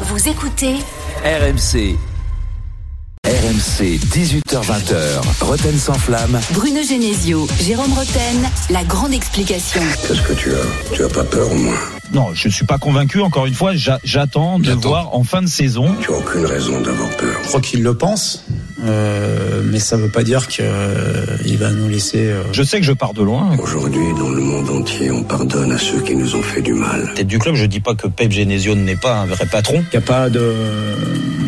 Vous écoutez RMC. RMC 18h20h. Roten sans flamme. Bruno Genesio, Jérôme Roten, la grande explication. Qu'est-ce que tu as? Tu as pas peur au moins Non, je suis pas convaincu. Encore une fois, j'a- j'attends de J'attends. voir en fin de saison. Tu as aucune raison d'avoir peur. Je crois qu'il le pense, euh, mais ça veut pas dire qu'il va nous laisser. euh, Je sais que je pars de loin. Aujourd'hui, dans le monde entier, on pardonne à ceux qui nous ont fait du mal. Tête du club, je dis pas que Pep Genesio n'est pas un vrai patron. Il n'y a pas de,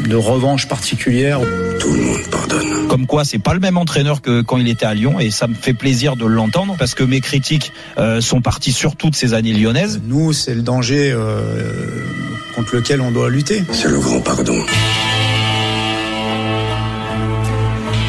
de revanche particulière. Tout le monde pardonne. Comme quoi, c'est pas le même entraîneur que quand il était à Lyon, et ça me fait plaisir de l'entendre parce que mes critiques euh, sont parties sur toutes ces années lyonnaises. Nous, c'est le danger euh, contre lequel on doit lutter. C'est le grand pardon.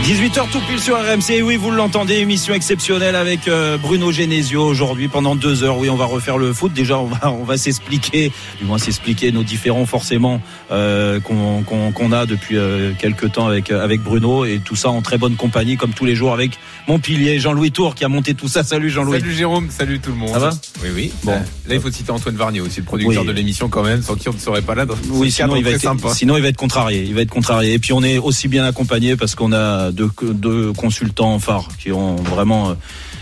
18h tout pile sur RMC. Et Oui, vous l'entendez, émission exceptionnelle avec euh, Bruno Genesio aujourd'hui pendant deux heures. Oui, on va refaire le foot. Déjà, on va, on va s'expliquer, du moins s'expliquer nos différents forcément euh, qu'on qu'on- qu'on a depuis euh, quelques temps avec euh, avec Bruno et tout ça en très bonne compagnie comme tous les jours avec mon pilier Jean-Louis Tour qui a monté tout ça. Salut Jean-Louis. Salut Jérôme, salut tout le monde. Ça va? Oui, oui. Bon. Euh, Là, il faut citer Antoine Varnier aussi, le producteur Oui. de l'émission quand même, sans qui on ne serait pas là. Dans Oui, sinon il, va être, sympa. sinon il va être contrarié. Il va être contrarié. Et puis on est aussi bien accompagné parce qu'on a deux, deux consultants phares qui ont vraiment euh,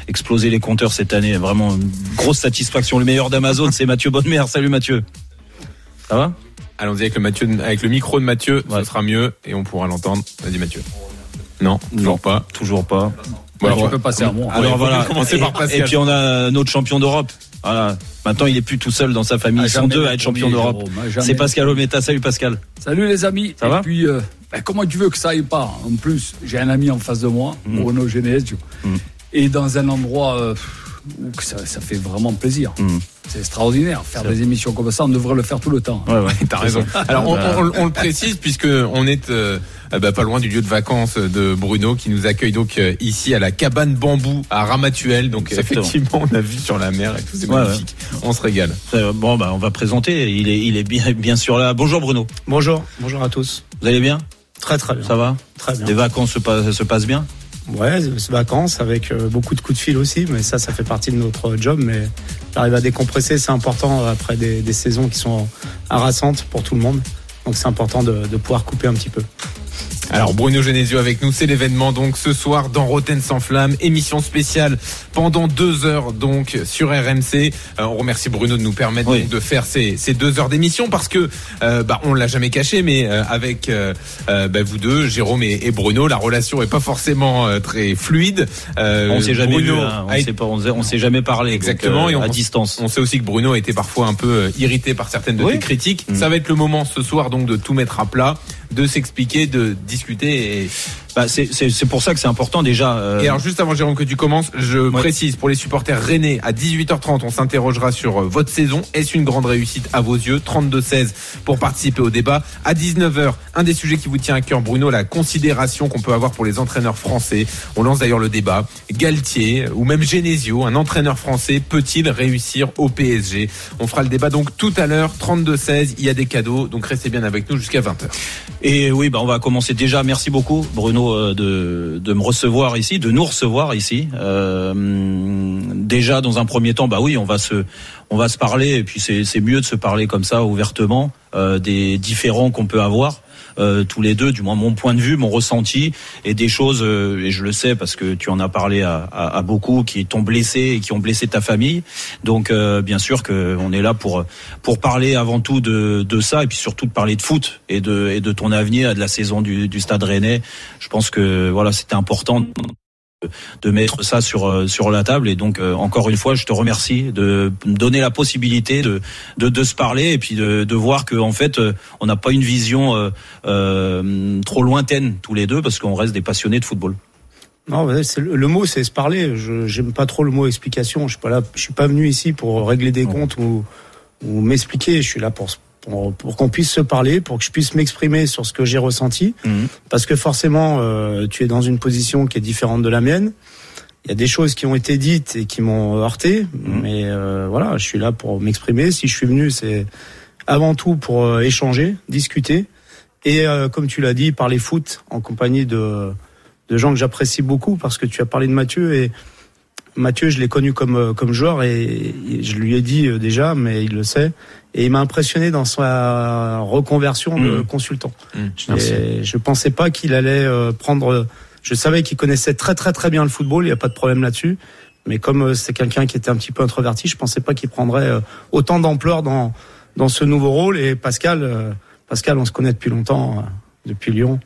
explosé les compteurs cette année. Vraiment une grosse satisfaction. Le meilleur d'Amazon, c'est Mathieu Bonnemer. Salut Mathieu. Ça va? Allons-y avec le, Mathieu, avec le micro de Mathieu, Ouais. ce sera mieux et on pourra l'entendre. Vas-y Mathieu. Non, Non. toujours pas. Toujours pas. Tu peux passer à moi. Alors voilà. bien commencer et, par Pascal. et puis on a notre champion d'Europe. Voilà. Maintenant, il est plus tout seul dans sa famille. Ils sont deux à être champions d'Europe. C'est Pascal Ometa. Salut Pascal. Salut les amis. Ça Et va puis, euh, ben, comment tu veux que ça aille pas? En plus, j'ai un ami en face de moi, Mm. Bruno Genesio, Mm. et dans un endroit euh, ça, ça fait vraiment plaisir. Mm. C'est extraordinaire. Faire des émissions comme ça, on devrait le faire tout le temps. Ouais, ouais. T'as raison. Alors on, on- on le précise puisque on est euh, euh, bah, pas loin du lieu de vacances de Bruno qui nous accueille donc euh, ici à la cabane bambou à Ramatuel. Donc Exactement. effectivement on a vu sur la mer et tout c'est Ouais, magnifique. On se régale. Euh, Bon, bah, on va présenter. Il est, il est bien, bien sûr là. Bonjour Bruno. Bonjour, bonjour à tous. Vous allez bien? Très très bien. Ça va? Très Les bien. vacances se, passent- se passent bien? Ouais, vacances avec euh, beaucoup de coups de fil aussi, mais ça, ça fait partie de notre job. Mais j'arrive à décompresser, c'est important après des, saisons qui sont harassantes pour tout le monde. Donc c'est important de pouvoir couper un petit peu. Alors Bruno Genesio avec nous, c'est l'événement donc ce soir dans Roten sans flamme, émission spéciale pendant deux heures donc sur RMC. Euh, on remercie Bruno de nous permettre Oui. donc de faire ces, ces deux heures d'émission parce que euh, bah, on l'a jamais caché, mais euh, avec euh, euh, bah, vous deux, Jérôme et, et Bruno, la relation est pas forcément euh, très fluide. Euh, On s'est jamais Bruno vu, hein. on s'est pas, on s'est- jamais parlé. Exactement, et on- à distance. on sait aussi que Bruno a été parfois un peu irrité par certaines de Oui. tes critiques. Mm. Ça va être le moment ce soir donc de tout mettre à plat, de s'expliquer, de discuter. Et, Bah, c'est, c'est, c'est pour ça que c'est important déjà. euh, et alors juste avant Jérôme que tu commences, je précise pour les supporters rennais à 18h30, on s'interrogera sur euh, votre saison. Est-ce une grande réussite à vos yeux? 32-16 pour participer au débat. À 19h, un des sujets qui vous tient à cœur Bruno, la considération qu'on peut avoir pour les entraîneurs français. On lance d'ailleurs le débat. Galtier ou même Genesio, un entraîneur français, peut-il réussir au PSG On fera le débat donc tout à l'heure, 32-16, il y a des cadeaux, donc restez bien avec nous jusqu'à 20h. Et oui, bah, on va commencer déjà. Merci beaucoup, Bruno, euh, de, me recevoir ici, de nous recevoir ici. Euh, déjà, dans un premier temps, bah oui, on va se, parler. Et puis c'est, mieux de se parler comme ça, ouvertement, euh, des différends qu'on peut avoir. Euh, tous les deux, du moins mon point de vue, mon ressenti, et des choses, euh, et je le sais parce que tu en as parlé à, à- à beaucoup qui t'ont blessé et qui ont blessé ta famille. Donc euh, bien sûr que on est là pour pour parler avant tout de, de ça et puis surtout de parler de foot et de et de ton avenir de la saison du, du Stade Rennais. Je pense que voilà c'était important de- mettre ça sur euh, sur la table et donc euh, encore une fois je te remercie de me donner la possibilité de de, de se parler et puis de, de voir que en fait euh, on n'a pas une vision euh, euh, trop lointaine tous les deux parce qu'on reste des passionnés de football. Non, le mot, c'est se parler. Je j'aime pas trop le mot explication. Je suis pas là, je suis pas venu ici pour régler des comptes ou, ou m'expliquer. Je suis là pour pour, pour qu'on puisse se parler, pour que je puisse m'exprimer sur ce que j'ai ressenti. Mhm. Parce que forcément, euh, tu es dans une position qui est différente de la mienne. Il y a des choses qui ont été dites et qui m'ont heurté, Mhm. mais euh, voilà, je suis là pour m'exprimer. Si je suis venu, c'est avant tout pour euh, échanger, discuter et, euh, comme tu l'as dit, parler foot en compagnie de de gens que j'apprécie beaucoup parce que tu as parlé de Mathieu et Mathieu, je l'ai connu comme euh, comme joueur et je lui ai dit euh, déjà, mais il le sait. Et il m'a impressionné dans sa reconversion de Mm. consultant. Mm, Et je pensais pas qu'il allait euh, prendre. Je savais qu'il connaissait très très très bien le football. Il n'y a pas de problème là-dessus. Mais comme c'est quelqu'un qui était un petit peu introverti, je pensais pas qu'il prendrait autant d'ampleur dans dans ce nouveau rôle. Et Pascal, Pascal, on se connaît depuis longtemps, depuis Lyon.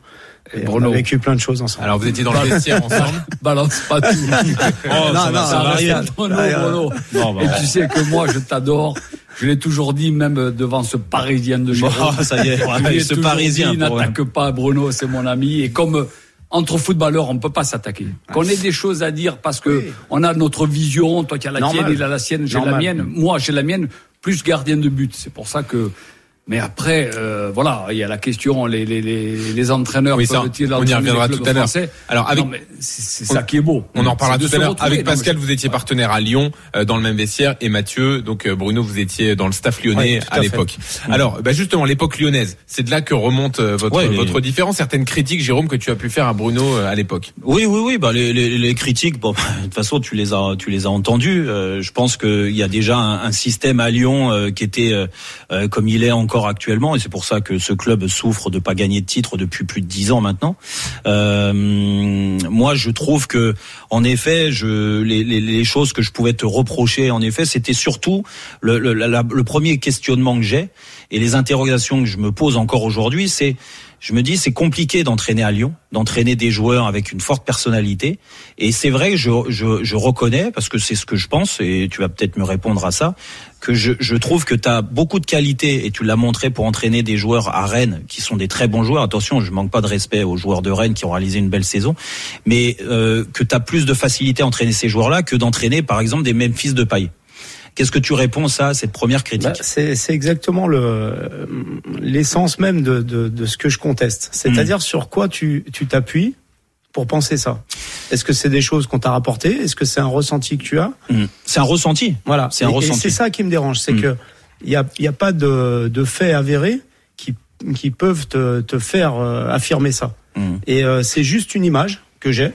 Et on Bruno. a vécu plein de choses ensemble. Alors vous étiez dans le vestiaire ensemble. Balance pas tout. Oh, ça va, ça va arriver. Non, non, Bruno. Non, bah, Et tu sais que moi, je t'adore. Je l'ai toujours dit, même devant ce Parisien de Jérôme. ça y est, Je ce Parisien. N'attaque pas Bruno, c'est mon ami. Et comme euh, entre footballeurs, on peut pas s'attaquer. Qu'on ait des choses à dire parce que Oui. on a notre vision. Toi, tu as la Normal. tienne, il a la sienne, j'ai la mienne. Moi, j'ai la mienne, plus gardien de but. C'est pour ça que. Mais après, euh, voilà, il y a la question, les, les, les, les entraîneurs Oui, ça, peuvent-ils on y reviendra tout à l'heure. français Alors, avec- Non, mais c'est c'est ça qui est beau. On en de tout à l'heure. Avec Pascal, je- vous étiez partenaire à Lyon, euh, dans le même vestiaire, et Mathieu, donc euh, Bruno, vous étiez dans le staff lyonnais à, l'époque. Alors, bah, justement, l'époque lyonnaise, c'est de là que remonte euh, votre, Ouais, les- votre différence. Certaines critiques, Jérôme, que tu as pu faire à Bruno euh, à l'époque. Oui, oui, oui. Bah les, les, les critiques, bon, de toute façon, tu les as, tu les as entendues. Euh, je pense qu'il y a déjà un, un système à Lyon euh, qui était comme il est encore actuellement, et c'est pour ça que ce club souffre de pas gagner de titre depuis plus de dix ans maintenant. Euh, moi, je trouve que, en effet, je, les, les, les choses que je pouvais te reprocher, en effet, c'était surtout le, le, le premier questionnement que j'ai et les interrogations que je me pose encore aujourd'hui, c'est je me dis c'est compliqué d'entraîner à Lyon, d'entraîner des joueurs avec une forte personnalité. Et c'est vrai je, je, je reconnais, parce que c'est ce que je pense, et tu vas peut-être me répondre à ça, que je, je trouve que tu as beaucoup de qualité, et tu l'as montré pour entraîner des joueurs à Rennes, qui sont des très bons joueurs. Attention, je manque pas de respect aux joueurs de Rennes qui ont réalisé une belle saison, mais euh, que tu as plus de facilité à entraîner ces joueurs-là que d'entraîner, par exemple, des mêmes fils de paille. Qu'est-ce que tu réponds ça, à cette première critique Bah, c'est c'est exactement le l'essence même de, de, de ce que je conteste. C'est-à-dire Mm. sur quoi tu tu t'appuies pour penser ça. Est-ce que c'est des choses qu'on t'a rapportées? Est-ce que c'est un ressenti que tu as? Mm. C'est un ressenti. Voilà. C'est un Et- ressenti. c'est ça qui me dérange, c'est Mm. que il y a y a pas de de faits avérés qui qui peuvent te te faire euh, affirmer ça. Mm. Et euh, c'est juste une image que j'ai,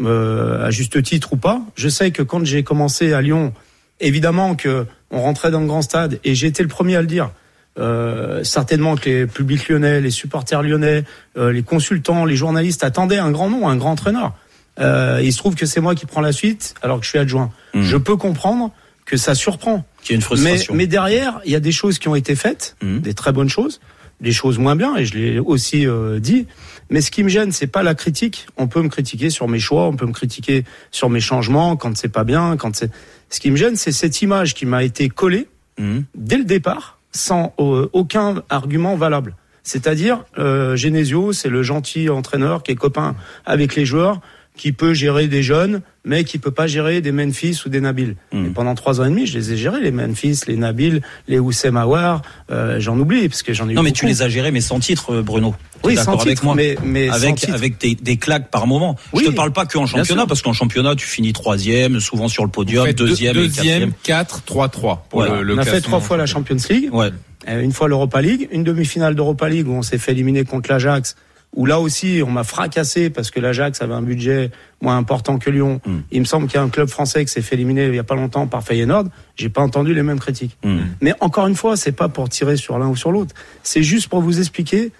euh, à juste titre ou pas. Je sais que quand j'ai commencé à Lyon, évidemment que on rentrait dans le grand stade et j'ai été le premier à le dire. Euh, certainement que les publics lyonnais, les supporters lyonnais, les consultants, les journalistes attendaient un grand nom, un grand entraîneur. Euh, il se trouve que c'est moi qui prends la suite alors que je suis adjoint. Mm. Je peux comprendre que ça surprend. Qui est une Mais, frustration. mais derrière, il y a des choses qui ont été faites, Mhm. des très bonnes choses, des choses moins bien, et je l'ai aussi euh, dit. Mais ce qui me gêne, c'est pas la critique. On peut me critiquer sur mes choix, on peut me critiquer sur mes changements quand c'est pas bien, quand c'est. Ce qui me gêne, c'est cette image qui m'a été collée Mhm. dès le départ, sans euh, aucun argument valable. C'est-à-dire, euh, Genesio, c'est le gentil entraîneur qui est copain avec les joueurs, qui peut gérer des jeunes, mais qui peut pas gérer des Memphis ou des Nabil. Mm. Et pendant trois ans et demi, je les ai gérés, les Memphis, les Nabil, les Oussem Aouar, euh, j'en oublie, parce que j'en ai eu Non, mais beaucoup. tu les as gérés, mais sans titre, euh, Bruno. Oui, sans avec titre, moi mais, mais sans avec titre. avec des, des claques par moment. Oui, je te parle pas que en bien championnat, parce qu'en championnat, tu finis troisième, souvent sur le podium, deuxième, et deuxième, quatrième. 4, 3, 3 pour Ouais. le, le on a fait trois fois la Champions League. Ouais. Euh, une fois l'Europa League, une demi-finale d'Europa League où on s'est fait éliminer contre l'Ajax, où là aussi on m'a fracassé parce que l'Ajax avait un budget moins important que Lyon. Mm. Il me semble qu'il y a un club français qui s'est fait éliminer il y a pas longtemps par Feyenoord. J'ai pas entendu les mêmes critiques. Mm. Mais encore une fois, c'est pas pour tirer sur l'un ou sur l'autre. C'est juste pour vous expliquer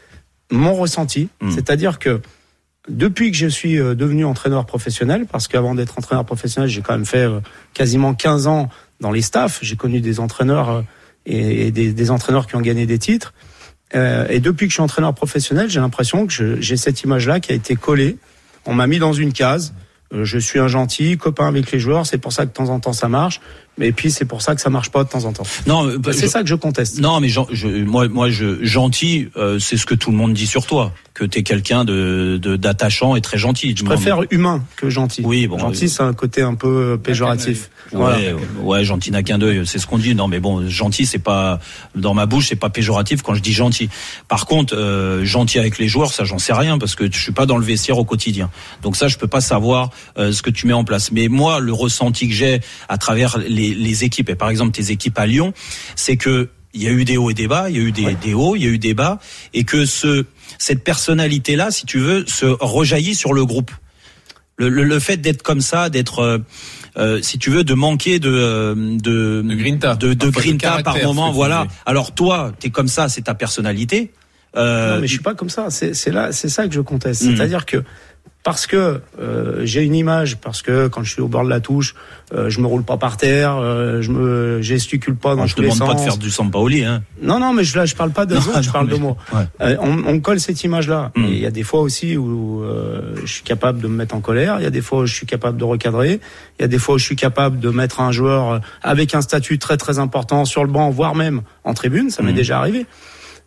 mon ressenti. Mm. C'est-à-dire que depuis que je suis euh, devenu entraîneur professionnel, parce qu'avant d'être entraîneur professionnel, j'ai quand même fait euh, quasiment 15 ans dans les staffs. J'ai connu des entraîneurs euh, et, et des, des entraîneurs qui ont gagné des titres. Euh, et depuis que je suis entraîneur professionnel, j'ai l'impression que j'ai cette image-là qui a été collée. On m'a mis dans une case. Euh, je suis un gentil, copain avec les joueurs. C'est pour ça que de temps en temps ça marche. Mais puis c'est pour ça que ça marche pas de temps en temps. Non, euh, C'est je- ça que je conteste. Non, mais gen- je, moi, moi, je, gentil, euh, c'est ce que tout le monde dit sur toi, que t'es quelqu'un de de- d'attachant et très gentil. Je préfère humain que gentil. Oui, bon, gentil, euh, c'est un côté un peu péjoratif. Voilà. Ouais, ouais, gentil n'a qu'un d'œil, c'est ce qu'on dit. Non, mais bon, gentil, c'est pas dans ma bouche, c'est pas péjoratif quand je dis gentil. Par contre, euh, gentil avec les joueurs, ça, j'en sais rien parce que je suis pas dans le vestiaire au quotidien. Donc ça, je peux pas savoir euh, ce que tu mets en place. Mais moi, le ressenti que j'ai à travers les, les équipes et par exemple tes équipes à Lyon, c'est que il y a eu des hauts et des bas, il y a eu des, des hauts, il y a eu des bas, et que ce cette personnalité-là, si tu veux, se rejaillit sur le groupe. Le, le, le fait d'être comme ça, d'être euh, euh, si tu veux, de manquer de euh, de De grinta. de, grinta par moment. Voilà. Alors toi, t'es comme ça, c'est ta personnalité. Euh, Non, mais je suis pas comme ça. C'est là, c'est ça que je conteste. Mhm. C'est-à-dire que parce que euh, j'ai une image, parce que quand je suis au bord de la touche, euh, je me roule pas par terre, euh, je me gesticule pas dans je tous te les demande sens. pas de faire du Sampaoli. Hein. Non, non, mais je, là, je parle pas de Non, zone, je parle mais- de moi. ouais. Euh, on, on colle cette image-là. Mm. Et Il y a des fois aussi où euh, je suis capable de me mettre en colère. Il y a des fois où je suis capable de recadrer. Il y a des fois où je suis capable de mettre un joueur euh, avec un statut très très important sur le banc, voire même en tribune. Ça m'est Mm. déjà arrivé.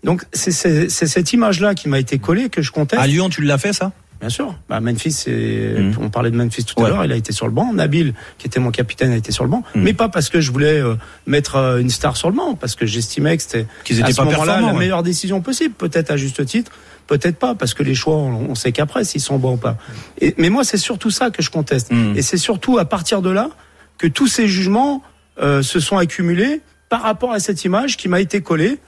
Donc c'est cette image-là qui m'a été collée que je conteste. À Lyon, tu l'as fait ça? Bien sûr. Bah, Memphis, c'est- Mm. on parlait de Memphis tout Ouais. à l'heure, il a été sur le banc. Nabil, qui était mon capitaine, a été sur le banc. Mm. Mais pas parce que je voulais euh, mettre euh, une star sur le banc, parce que j'estimais que c'était Qu'ils à ce moment-là la ouais. meilleure décision possible. Peut-être à juste titre, peut-être pas, parce que les choix, on, on sait qu'après s'ils sont bons ou pas. Et, mais moi, c'est surtout ça que je conteste. Mm. Et c'est surtout à partir de là que tous ces jugements euh, se sont accumulés par rapport à cette image qui m'a été collée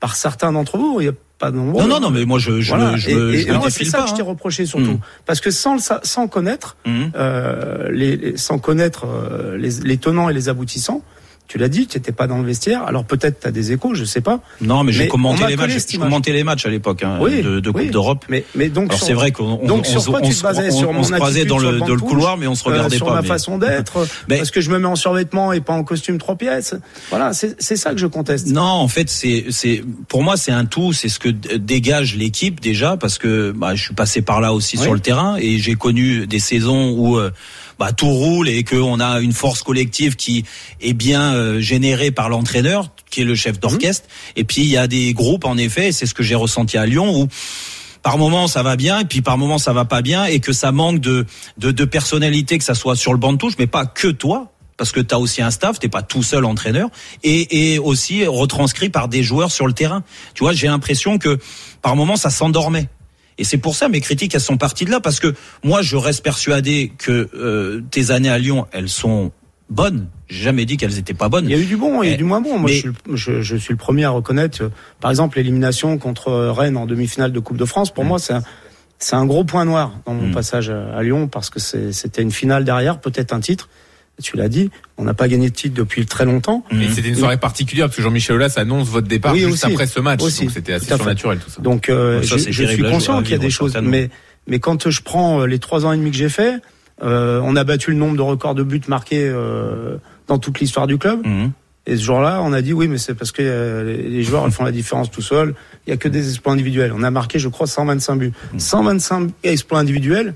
par certains d'entre vous. Il y a pas de nombreux. Non, non, non, mais moi je je, Voilà. je, et, et c'est ça pas. que je t'ai hein. reproché surtout, Mm. parce que sans connaître, Mhm. euh, les, les- sans connaître euh, les, les tenants et les aboutissants, tu l'as dit, tu n'étais pas dans le vestiaire. Alors peut-être tu as des échos, je sais pas. Non, mais j'ai commenté m'a les matchs. image. commenté les matchs à l'époque hein, Oui, de, de Coupe oui. d'Europe. Mais mais donc Alors sur- c'est vrai qu'on on, donc on, sur se- quoi on tu se- te basais on- sur on mon se croisait dans sur le, dans le couloir, mais on se euh, regardait sur pas. ma mais- façon d'être, Mais- parce que je me mets en survêtement et pas en costume trois pièces. Voilà, c'est c'est ça que je conteste. Non, en fait, c'est c'est pour moi c'est un tout. C'est ce que dégage l'équipe déjà parce que bah, je suis passé par là aussi Oui. sur le terrain et j'ai connu des saisons où euh, bah, tout roule et qu'on a une force collective qui est bien euh, générée par l'entraîneur qui est le chef d'orchestre. Et puis il y a des groupes en effet, et c'est ce que j'ai ressenti à Lyon où par moment ça va bien et puis par moment ça va pas bien et que ça manque de de, de personnalité que ça soit sur le banc de touche mais pas que toi parce que tu as aussi un staff, t'es pas tout seul entraîneur et, et aussi retranscrit par des joueurs sur le terrain. Tu vois, j'ai l'impression que par moment ça s'endormait. Et c'est pour ça mes critiques elles sont parties de là parce que moi je reste persuadé que euh, tes années à Lyon elles sont bonnes. J'ai jamais dit qu'elles étaient pas bonnes. Il y a eu du bon, il y a eu Eh, du moins bon. Moi, mais- je, suis, le- je, je suis le premier à reconnaître, euh, par exemple, l'élimination contre euh, Rennes en demi-finale de Coupe de France. Pour moi, c'est un, c'est un gros point noir dans mon Mm. passage à, à Lyon parce que c'est- c'était une finale derrière, peut-être un titre. Tu l'as dit, on n'a pas gagné de titre depuis très longtemps. Mhm. Et c'était une soirée particulière parce que Jean-Michel Aulas annonce votre départ Oui, juste aussi. après ce match. Aussi. Donc c'était assez surnaturel tout ça. Donc, euh, ça, je, suis conscient qu'il y a des choses, mais mais quand je prends euh, les trois ans et demi que j'ai fait, euh, on a battu le nombre de records de buts marqués euh, dans toute l'histoire du club. Mhm. Et ce jour-là, on a dit oui, mais c'est parce que euh, les- les joueurs ils font la différence tout seuls. Il y a que des exploits individuels. On a marqué, je crois, 125 buts. 125 exploits individuels.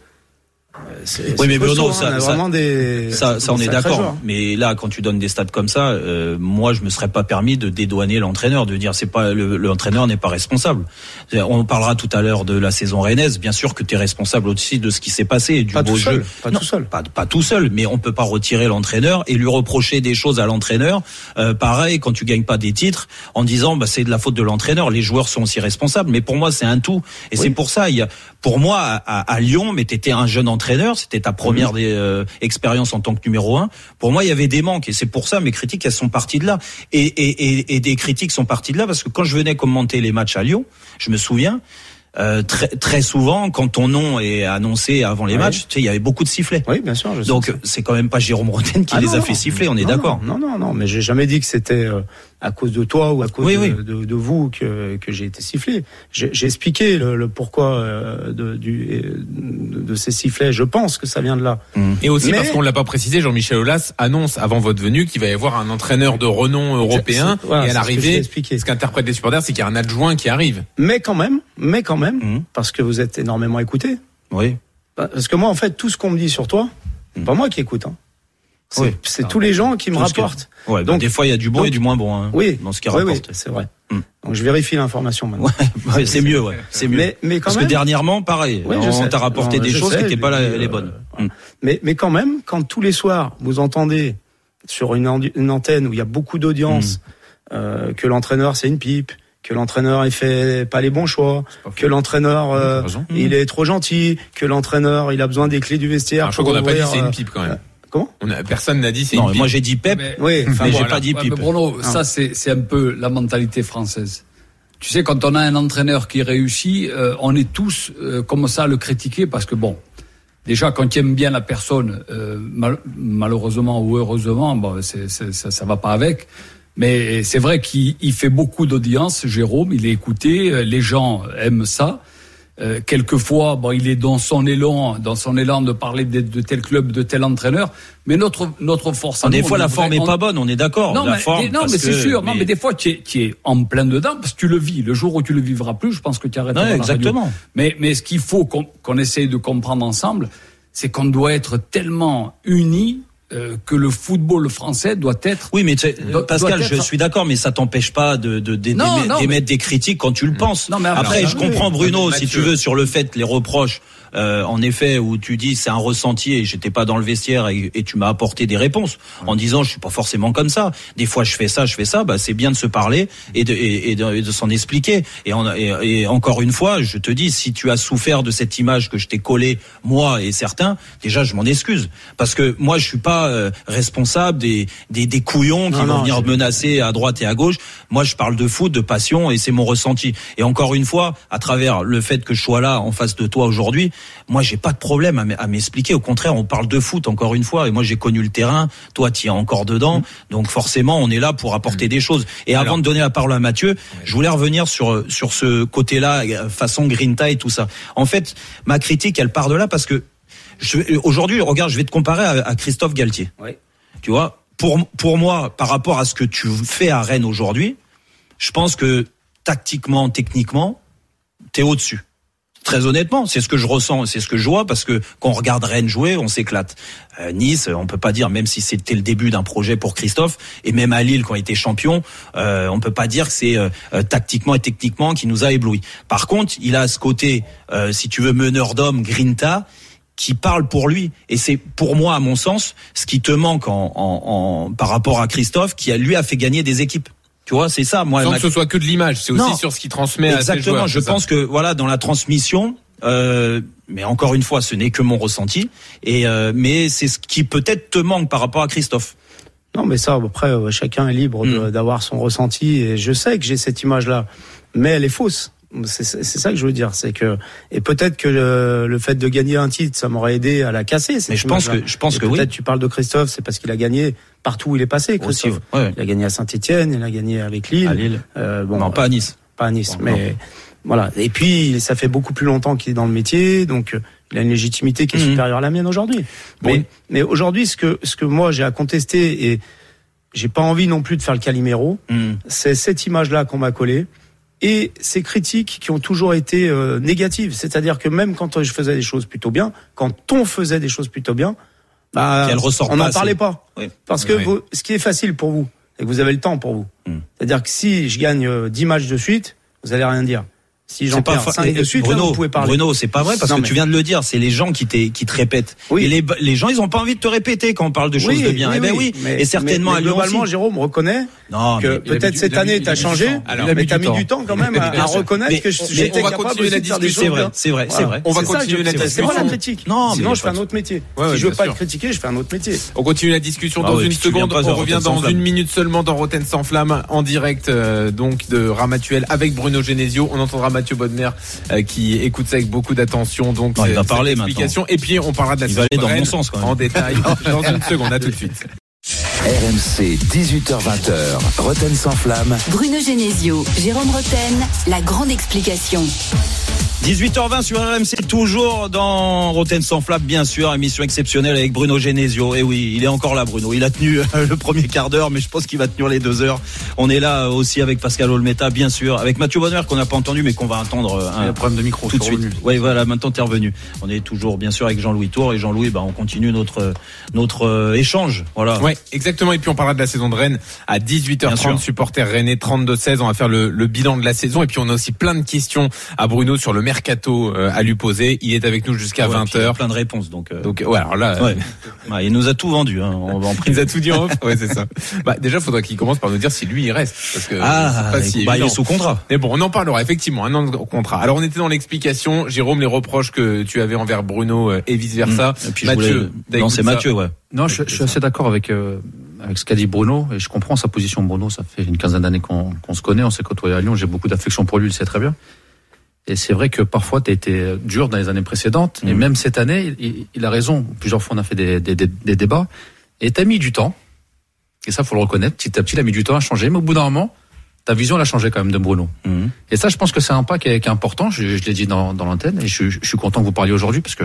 Euh, Oui, mais Bruno, hein. ça- a ça- des. Ça, ça on est d'accord. Mais là, quand tu donnes des stats comme ça, euh, moi, je me serais pas permis de dédouaner l'entraîneur, de dire c'est pas le- l'entraîneur n'est pas responsable. On parlera tout à l'heure de la saison rennaise. Bien sûr que tu es responsable aussi de ce qui s'est passé, et du Pas beau tout seul, jeu. pas Non, tout seul. Pas, pas tout seul, mais on peut pas retirer l'entraîneur et lui reprocher des choses à l'entraîneur. Euh, pareil, quand tu gagnes pas des titres, en disant bah c'est de la faute de l'entraîneur. Les joueurs sont aussi responsables. Mais pour moi, c'est un tout. Et c'est pour ça, il y a, pour moi, à, à- à Lyon, mais t'étais un jeune entraîneur, c'était ta première Mhm. euh, expérience en tant que numéro un. Pour moi, il y avait des manques et c'est pour ça mes critiques elles sont parties de là. Et, et, et, et des critiques sont parties de là parce que quand je venais commenter les matchs à Lyon, je me souviens. euh, très, très souvent, quand ton nom est annoncé avant les Ouais. matchs, tu sais, il y avait beaucoup de sifflets. Oui, bien sûr. Je sais Donc c'est quand même pas Jérôme Roten qui Ah les non, a non. fait siffler, on est d'accord. Non, non, non, mais j'ai jamais dit que c'était euh, à cause de toi ou à cause Oui, de, oui. de, de vous que, que j'ai été sifflé. J'ai j'ai expliqué le, le pourquoi euh, de, du, euh, de, ces sifflets. Je pense que ça vient de là. Et aussi Mais- parce qu'on l'a pas précisé, Jean-Michel Aulas annonce avant votre venue qu'il va y avoir un entraîneur de renom européen. Voilà, et à c'est ce que je t'ai l'arrivée, expliqué. ce qu'interprètent les supporters, c'est qu'il y a un adjoint qui arrive. Mais quand même, mais quand même, Mhm. parce que vous êtes énormément écouté. Oui. Parce que moi, en fait, tout ce qu'on me dit sur toi, c'est pas moi qui écoute. Hein. C'est Oui. c'est tous les gens qui me que- rapportent. Ouais, bah, Donc- des fois il y a du bon donc- et du moins bon. Hein, Oui, dans ce qui oui, oui, rapporte. c'est vrai. Mm. Donc je vérifie l'information maintenant. Ouais, ouais, c'est mieux, ouais, c'est mieux. Mais, mais quand Parce même, que dernièrement, pareil, je on t'a rapporté Non, des choses sais, qui n'étaient pas la- dis, les euh, bonnes. Mm. Mais, mais quand même, quand tous les soirs, vous entendez sur une, antenne où il y a beaucoup d'audience Mm. euh, que l'entraîneur c'est une pipe, que l'entraîneur il fait pas les bons choix, que l'entraîneur euh, il est trop gentil, que l'entraîneur il a besoin des clés du vestiaire. Crois pour qu'on n'a pas dit c'est une euh, pipe quand même. Comment On a, personne n'a dit c'est Non, une moi j'ai dit Pep, Mais- Oui, enfin mais j'ai voilà. pas dit Ouais, pipe. mais Bruno, Ah. ça c'est c'est un peu la mentalité française. Tu sais, quand on a un entraîneur qui réussit, euh, on est tous euh, comme ça à le critiquer parce que bon, déjà quand tu aimes bien la personne, euh, mal- malheureusement ou heureusement, bon, c'est, c'est- ça, ça va pas avec. Mais c'est vrai qu'il il fait beaucoup d'audience, Jérôme. Il est écouté, euh, les gens aiment ça. Euh, quelquefois, bon, il est dans son élan, dans son élan de parler de, de tel club, de tel entraîneur. Mais notre notre force. Des nous, fois, la forme est on- pas bonne, on est d'accord. non, la mais, forme, non, mais c'est que- sûr. Non, mais- mais des fois, tu es, tu es en plein dedans parce que tu le vis. Le jour où tu le vivras plus, je pense que tu arrêtes. Ouais, exactement. Mais, mais ce qu'il faut qu'on qu'on essaye de comprendre ensemble, c'est qu'on doit être tellement unis euh, que le football français doit être. Oui, mais tu sais, Doit- Pascal, doit je suis d'accord, mais ça t'empêche pas de de- de- Non, d'émettre non, d'émettre mais- des critiques quand tu le penses. Non, mais Après, je comprends Bruno, si tu veux, sur le fait les reproches. Euh, en effet, où tu dis c'est un ressenti et j'étais pas dans le vestiaire et, et tu m'as apporté des réponses en disant je suis pas forcément comme ça. Des fois je fais ça, je fais ça. Bah c'est bien de se parler et de et, et de, et de s'en expliquer. Et, en- et, et encore une fois, je te dis si tu as souffert de cette image que je t'ai collée moi et certains, déjà je m'en excuse parce que moi je suis pas euh, responsable des des, des couillons qui Non, vont non, venir menacer à droite et à gauche. Moi, je parle de foot, de passion, et c'est mon ressenti. Et encore une fois, à travers le fait que je sois là en face de toi aujourd'hui, moi, j'ai pas de problème à m'expliquer. Au contraire, on parle de foot encore une fois, et moi, j'ai connu le terrain. Toi, tu es encore dedans, donc forcément, on est là pour apporter des choses. Et avant Alors- de donner la parole à Mathieu, je voulais revenir sur sur ce côté-là, façon Grinta et tout ça. En fait, ma critique, elle part de là parce que aujourd'hui, regarde, je vais te comparer à, à Christophe Galtier. Ouais. Tu vois, pour pour moi, par rapport à ce que tu fais à Rennes aujourd'hui, je pense que tactiquement, techniquement, t'es au-dessus. Très honnêtement, c'est ce que je ressens, c'est ce que je vois, parce que quand on regarde Rennes jouer, on s'éclate. Euh, nice, on peut pas dire, même si c'était le début d'un projet pour Christophe, et même à Lille quand il était champion, euh, on peut pas dire que c'est euh, euh, tactiquement et techniquement qui nous a ébloui. Par contre, il a ce côté, euh, si tu veux, meneur d'homme, grinta, qui parle pour lui. Et c'est pour moi, à mon sens, ce qui te manque par rapport à Christophe, qui lui a fait gagner des équipes. Tu vois, c'est ça. Moi, Sans ma- que ce soit que de l'image, c'est aussi sur ce qu'il transmet à ses Exactement. joueurs. je ça. pense que voilà, dans la transmission. Euh, mais encore une fois, ce n'est que mon ressenti. Et euh, mais c'est ce qui peut-être te manque par rapport à Christophe. Non, mais ça, après, euh, chacun est libre de- Mm. d'avoir son ressenti. Et je sais que j'ai cette image-là, mais elle est fausse. C'est ça que je veux dire, c'est que et peut-être que le, le fait de gagner un titre, ça m'aurait aidé à la casser. Mais je pense que je pense Et que oui. Peut-être tu parles de Christophe, c'est parce qu'il a gagné partout où il est passé. Aussi, Christophe. ouais. Il a gagné à Saint-Étienne, il a gagné avec Lille. À Lille. Euh, bon, non, pas à Nice. pas à Nice, Bon, mais voilà. Et puis ça fait beaucoup plus longtemps qu'il est dans le métier, donc euh, il a une légitimité qui est Mhm. supérieure à la mienne aujourd'hui. Bon. Mais, mais aujourd'hui, ce que ce que moi j'ai à contester et j'ai pas envie non plus de faire le caliméro, Hmm. c'est cette image-là qu'on m'a collée et ces critiques qui ont toujours été euh, négatives. C'est-à-dire que même quand je faisais des choses plutôt bien, quand on faisait des choses plutôt bien, bah, on n'en parlait pas. Oui. Parce que Oui. vous- ce qui est facile pour vous, c'est que vous avez le temps pour vous. Hmm. C'est-à-dire que si je gagne euh, 10 matchs de suite, vous allez rien dire. Si j'en C'est pas perds fa- 5 et- de suite, là, Bruno, vous pouvez parler. Bruno, c'est pas vrai parce Non, que mais- tu viens de le dire, c'est les gens qui, qui te répètent. Oui. Et les, les gens, ils ont pas envie de te répéter quand on parle de choses de bien. eh ben oui. Mais- et certainement mais, à Lyon globalement, aussi. Jérôme reconnaît Non, que peut-être cette année t'as changé. Alors, mais t'as mis du temps quand même à, reconnaître que j'étais on va capable continuer aussi la de faire des discussion, choses c'est vrai, c'est vrai, c'est vrai. On va continuer la c'est- C'est discussion. moi la critique. Non, mais Sinon, je fais un autre métier. Si je veux pas te critiquer, je fais un autre métier. On continue la discussion Ah dans une seconde. On revient Rotten sans dans flamme. une minute seulement dans Rotten sans flamme en direct euh, donc de Ramatuel avec Bruno Genesio. On entendra Mathieu Bodmer euh, qui écoute ça avec beaucoup d'attention. Donc Non, il va cette parler explication. Et puis on parlera de la Il va aller dans mon sens, quand même. en détail dans une seconde. À tout de suite. RMC 18h20h, Roten sans flamme. Bruno Genesio, Jérôme Roten, la grande explication. 18h20 sur RMC, toujours dans Roten sans flamme, bien sûr, émission exceptionnelle avec Bruno Genesio. Et oui, il est encore là, Bruno. Il a tenu euh, le premier quart d'heure, mais je pense qu'il va tenir les deux heures. On est là aussi avec Pascal Olmeta, bien sûr, avec Mathieu Bonner qu'on n'a pas entendu, mais qu'on va entendre euh, un problème de micro. tout de suite. Oui, voilà, maintenant t'es revenu. On est toujours, bien sûr, avec Jean-Louis Tour et Jean-Louis, bah, on continue notre notre euh, échange. Voilà. Ouais, exactement. Et puis on parlera de la saison de Rennes à Bien 18h30. sûr. Supporters Rennais 32-16. On va faire le, le bilan de la saison. Et puis on a aussi plein de questions à Bruno sur le mercato euh, à lui poser. Il est avec nous jusqu'à Ouais, puis il y a 20h. Plein de réponses, donc. euh, Donc ouais, alors là, ouais. Ouais, il nous a tout vendu. Hein. On va en il nous a tout dit en off. Ouais, c'est ça. Bah déjà, faudra qu'il commence par nous dire si lui il reste, parce que Ah, c'est pas si bah, il est sous contrat. Mais bon, on en parlera effectivement un an de contrat. Alors on était dans l'explication, Jérôme, les reproches que tu avais envers Bruno euh, et vice versa. Et puis je voulais t'as lancer écouté ça Mathieu, ouais. Non, je, je suis assez d'accord avec euh, avec ce qu'a dit Bruno et je comprends sa position. Bruno, ça fait une quinzaine d'années qu'on qu'on se connaît, on s'est côtoyé à Lyon. J'ai beaucoup d'affection pour lui, il le sait très bien. Et c'est vrai que parfois, tu as été dur dans les années précédentes. Et Mhm. même cette année, il, il a raison. Plusieurs fois, on a fait des, des, des, des débats. Et tu as mis du temps. Et ça, faut le reconnaître. Petit à petit, il a mis du temps à changer. Mais au bout d'un moment, ta vision, elle a changé quand même de Bruno. Mhm. Et ça, je pense que c'est un pas qui est, qui est important. Je, je l'ai dit dans, dans l'antenne. Et je, je suis content que vous parliez aujourd'hui parce que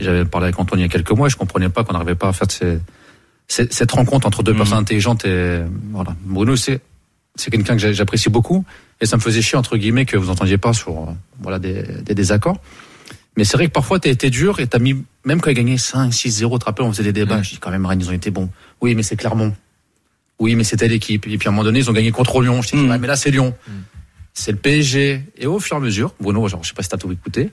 j'avais parlé avec Antoine il y a quelques mois et je comprenais pas qu'on n'arrivait pas à faire ces, ces- cette rencontre entre deux Mhm. personnes intelligentes. Et voilà. Bruno, c'est c'est quelqu'un que j'a- j'apprécie beaucoup. Et ça me faisait chier, entre guillemets, que vous entendiez pas sur euh, voilà, des, des désaccords. Mais c'est vrai que parfois, tu as été dur et tu as mis, même quand il gagnait 5, 6, 0, tu te rappelles, on faisait des débats. Je dis quand même, Rennes, ils ont été bons. Oui, mais c'est Clermont. Oui, mais c'était l'équipe. Et puis à un moment donné, ils ont gagné contre Lyon. Je dis, Mm. mais là, c'est Lyon. C'est le PSG. Et au fur et à mesure, Bruno, genre, je sais pas si t'as tout écouté.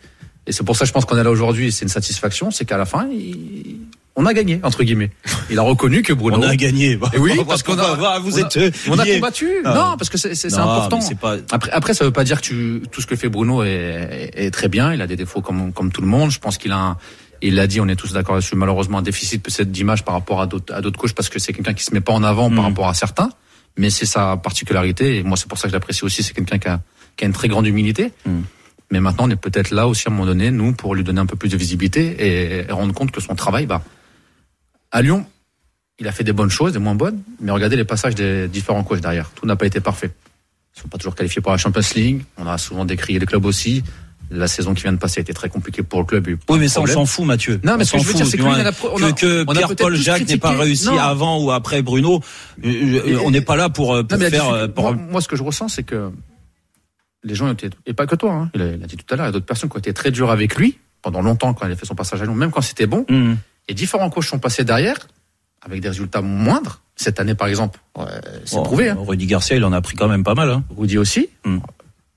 Et c'est pour ça, je pense qu'on est là aujourd'hui. et C'est une satisfaction. C'est qu'à la fin, il- on a gagné, entre guillemets. Il a reconnu que Bruno. On a gagné. Et oui, parce qu'on a, Bah, vous on a- êtes. euh, on a liés. combattu. Ah. Non, parce que c'est important. pas. Après, après, ça veut pas dire que tu, tout ce que fait Bruno est, est, très bien. Il a des défauts comme, comme tout le monde. Je pense qu'il a, un- il l'a dit, on est tous d'accord là-dessus. Malheureusement, un déficit peut-être d'image par rapport à d'autres, à d'autres coachs parce que c'est quelqu'un qui se met pas en avant par Mm. rapport à certains. Mais c'est sa particularité. Et moi, c'est pour ça que je l'apprécie aussi. C'est quelqu'un qui a, qui a une très grande humilité. Mm. Mais maintenant, on est peut-être là aussi à un moment donné, nous, pour lui donner un peu plus de visibilité et, et rendre compte que son travail, bah, à Lyon, il a fait des bonnes choses, des moins bonnes, mais regardez les passages des différents coachs derrière. Tout n'a pas été parfait. Ils sont pas toujours qualifiés pour la Champions League. On a souvent décrié les clubs aussi. La saison qui vient de passer a été très compliquée pour le club. Oui, mais ça, on s'en fout, Mathieu. Non, mais On ce que je veux dire, c'est que a on a- que, Pierre-Paul Jacques n'ait pas réussi Non. avant ou après Bruno. euh, euh, Et- on n'est pas là pour, euh, pour Non, mais la faire. pour- moi, moi, ce que je ressens, c'est que les gens étaient, et pas que toi, hein, il, a, il a dit tout à l'heure, il y a d'autres personnes qui ont été très dures avec lui pendant longtemps quand il a fait son passage à Lyon, même quand c'était bon. Hum. Et différents coachs sont passés derrière avec des résultats moindres. Cette année, par exemple, ouais, c'est prouvé. Hein. Rudy Garcia, il en a pris quand même pas mal. Hein. Rudy aussi. Hmm.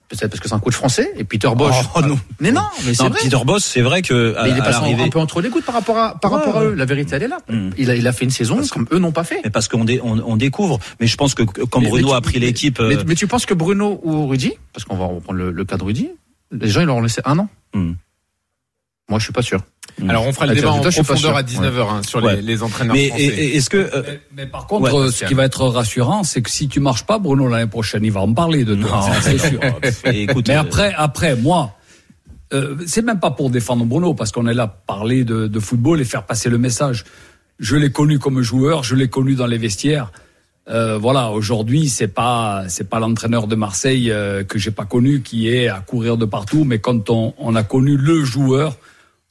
Peut-être parce que c'est un coach français. Et Peter Bosch. Oh, non. Mais non, mais c'est vrai. Peter Boss, c'est vrai que Mais il est passé un peu entre les gouttes par rapport à, par Ouais, rapport à eux. La vérité, elle est là. Hmm. Il a, il a fait une saison Parce que- comme eux n'ont pas fait. Mais parce qu'on dé- on, on découvre. Mais je pense que quand Mais- Bruno mais a pris l'équipe. Mais, euh, mais tu penses que Bruno ou Rudy, parce qu'on va reprendre le, le cas de Rudy, les gens ils leur ont laissé un an Hmm. Moi, je suis pas sûr. Alors on fera le Ah, débat en profondeur à 19h hein, sur Ouais. les, les entraîneurs mais français. et- et- est-ce que euh, Mais, mais par contre, Ouais, euh, ce qui va être rassurant, c'est que si tu marches pas, Bruno l'année prochaine, il va en parler de toi. Non, ça, c'est sûr. écoute, Mais euh, après, après, moi, euh, c'est même pas pour défendre Bruno, parce qu'on est là pour parler de, de football et faire passer le message. Je l'ai connu comme joueur, je l'ai connu dans les vestiaires. Euh, voilà, aujourd'hui, c'est pas c'est pas l'entraîneur de Marseille euh, que j'ai pas connu qui est à courir de partout, mais quand on, on a connu le joueur,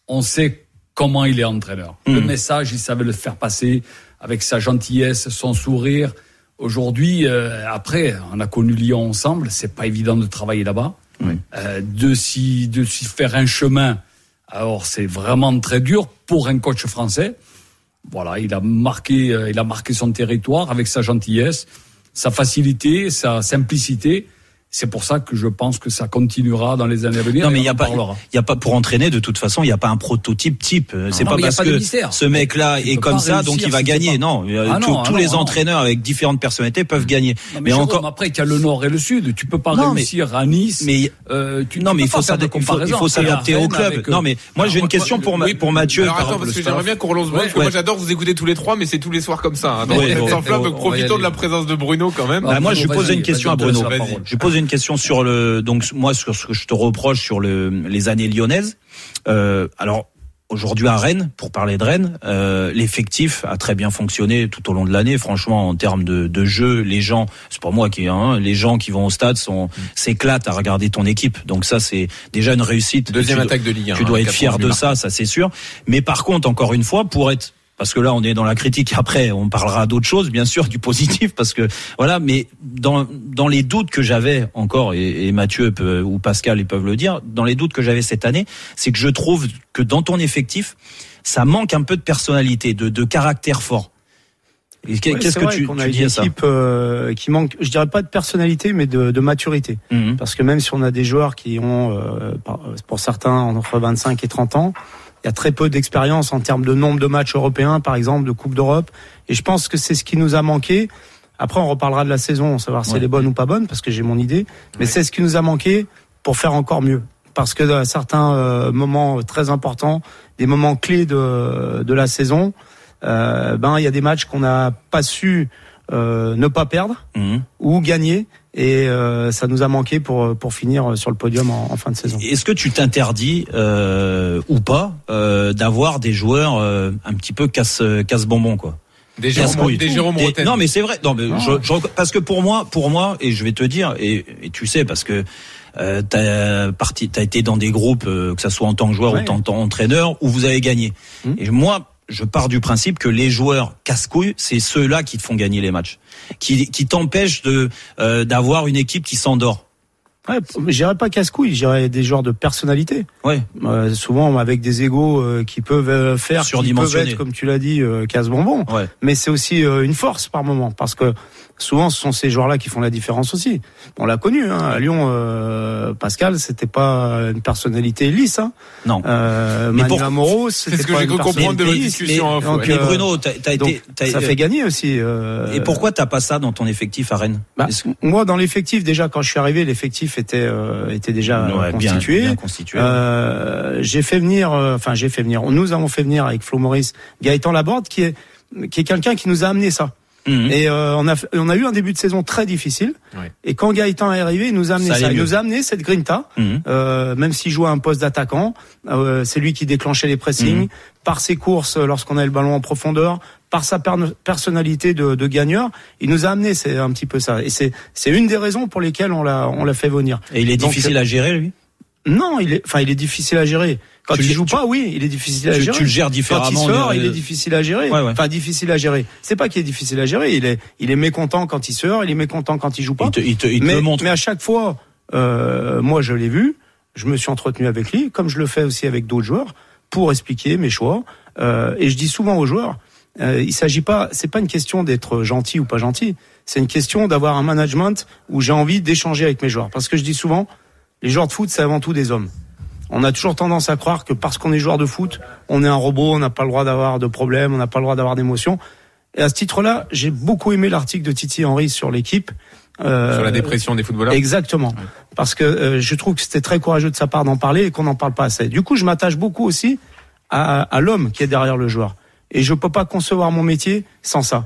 on sait comment il est entraîneur. Le Mhm. message, il savait le faire passer avec sa gentillesse, son sourire. Aujourd'hui, euh, après, on a connu Lyon ensemble. C'est pas évident de travailler là-bas. Euh, de s'y de s'y faire un chemin. Alors c'est vraiment très dur pour un coach français. Voilà, il a marqué, euh, il a marqué son territoire avec sa gentillesse, sa facilité, sa simplicité. C'est pour ça que je pense que ça continuera dans les années à venir. Non, mais il y a pas, il y a pas pour entraîner de toute façon, il y a pas un prototype type. C'est non, pas parce pas que ce mec-là est comme ça, donc il va gagner. Non, euh, Ah tous- non, ah tous non, les ah entraîneurs avec différentes personnalités peuvent gagner. Non, mais Jérôme, encore, après, il y a le nord et le sud. Tu peux pas mais- réussir à Nice. mais euh, tu, non, mais il faut s'adapter, au club. non, euh, mais moi j'ai une question pour, pour Mathieu. Alors attends, parce que j'aimerais bien qu'on relance Bruno, moi j'adore vous écouter tous les trois, mais c'est tous les soirs comme ça. hein. Profitons de la présence de Bruno quand même. Ah, Bah, moi, je pose une question à Bruno. Je pose une question sur le donc moi sur ce que je te reproche sur le les années lyonnaises. Euh, alors aujourd'hui à Rennes, pour parler de Rennes, euh, l'effectif a très bien fonctionné tout au long de l'année. Franchement, en termes de, de jeu, les gens, c'est pas moi qui, hein, les gens qui vont au stade sont s'éclatent à regarder ton équipe. Donc ça, c'est déjà une réussite. Deuxième Tu attaque de Ligue 1. tu dois hein, être fier 14 de ça, ça c'est sûr. Mais par contre, encore une fois, pour être parce que là on est dans la critique après on parlera d'autres choses bien sûr du positif parce que voilà mais dans dans les doutes que j'avais encore et, et Mathieu peut, ou Pascal ils peuvent le dire dans les doutes que j'avais cette année c'est que je trouve que dans ton effectif ça manque un peu de personnalité de, de caractère fort Ouais, qu'est-ce c'est que tu, qu'on tu a dis une équipe euh, qui manque, je dirais pas de personnalité, mais de, de maturité. Mhm. Parce que même si on a des joueurs qui ont, euh, pour certains, entre 25 et 30 ans, il y a très peu d'expérience en termes de nombre de matchs européens, par exemple, de Coupe d'Europe. Et je pense que c'est ce qui nous a manqué. Après, on reparlera de la saison, savoir si Ouais. elle est bonne ou pas bonne, parce que j'ai mon idée. Mais c'est ce qui nous a manqué pour faire encore mieux. Parce que à certains euh, moments très importants, des moments clés de, de la saison, euh, ben il y a des matchs qu'on n'a pas su euh, ne pas perdre Mhm. ou gagner. Et euh, ça nous a manqué pour pour finir sur le podium en, en fin de saison. Est-ce que tu t'interdis euh, ou pas euh, d'avoir des joueurs euh, un petit peu casse casse bonbon quoi? Des Jérôme, des Jérôme Des-. Non, mais c'est vrai. Non, mais je- je- parce que pour moi, pour moi, et je vais te dire, et, et tu sais, parce que euh, t'as parti, t'as été dans des groupes, euh, que ça soit en tant que joueur Ouais. ou en tant qu'entraîneur, où vous avez gagné. Hum. Et moi, je pars du principe que les joueurs casse-couilles, c'est ceux-là qui te font gagner les matchs, qui, qui t'empêchent de euh, d'avoir une équipe qui s'endort. Ouais, je dirais pas casse-couille, je dirais des joueurs de personnalité. Ouais. Euh, souvent avec des égos euh, qui peuvent euh, faire, qui peuvent être, comme tu l'as dit, euh, casse-bonbon. Ouais. Mais c'est aussi euh, une force par moment, parce que souvent ce sont ces joueurs-là qui font la différence aussi. On l'a connu hein, à Lyon. Euh, Pascal, c'était pas une personnalité lisse. Hein. Non. Euh, Mais pour- Amoros, C'est c'était ce que pas j'ai une cru comprendre de personnalité votre discussion. Mais- donc. Mais euh, Bruno, t'as donc, été. ça fait gagner aussi. euh, Et pourquoi t'as pas ça dans ton effectif à Rennes bah, Moi, dans l'effectif, déjà quand je suis arrivé, l'effectif était euh, était déjà Ouais, bien- constitué. bien constitué. Euh, j'ai fait venir, euh, enfin j'ai fait venir. Nous avons fait venir avec Flo Maurice Gaëtan Laborde, qui est qui est quelqu'un qui nous a amené ça. Mhm. Et euh, on a on a eu un début de saison très difficile. Ouais. Et quand Gaëtan est arrivé, il nous a amené Ça Il nous a amené cette grinta. Mhm. Euh, même s'il jouait un poste d'attaquant, euh, c'est lui qui déclenchait les pressings Mhm. par ses courses lorsqu'on a le ballon en profondeur, par sa per- personnalité de, de gagneur. Il nous a amené c'est un petit peu ça. Et c'est c'est une des raisons pour lesquelles on l'a on l'a fait venir. Et il est Donc, difficile à gérer lui? Non, il est, enfin, il est difficile à gérer. Quand Tu il joue tu- pas, oui, il est difficile à tu, gérer. tu le gères Quand il différemment. sort, il est difficile à gérer. Ouais, ouais. Enfin, difficile à gérer. C'est pas qu'il est difficile à gérer. Il est, il est mécontent quand il sort, il est mécontent quand il joue pas. Il te, il te, il te mais, le montre. mais à chaque fois, euh, moi, je l'ai vu. Je me suis entretenu avec lui, comme je le fais aussi avec d'autres joueurs, pour expliquer mes choix. Euh, et je dis souvent aux joueurs, euh, il s'agit pas, c'est pas une question d'être gentil ou pas gentil. C'est une question d'avoir un management où j'ai envie d'échanger avec mes joueurs. Parce que je dis souvent, les joueurs de foot, c'est avant tout des hommes. On a toujours tendance à croire que parce qu'on est joueur de foot, on est un robot, on n'a pas le droit d'avoir de problèmes, on n'a pas le droit d'avoir d'émotions. Et à ce titre-là, j'ai beaucoup aimé l'article de Titi Henry sur l'équipe. Euh, Sur la dépression des footballeurs. Exactement. Parce que euh, je trouve que c'était très courageux de sa part d'en parler et qu'on n'en parle pas assez. Du coup, je m'attache beaucoup aussi à, à l'homme qui est derrière le joueur. Et je peux pas concevoir mon métier sans ça.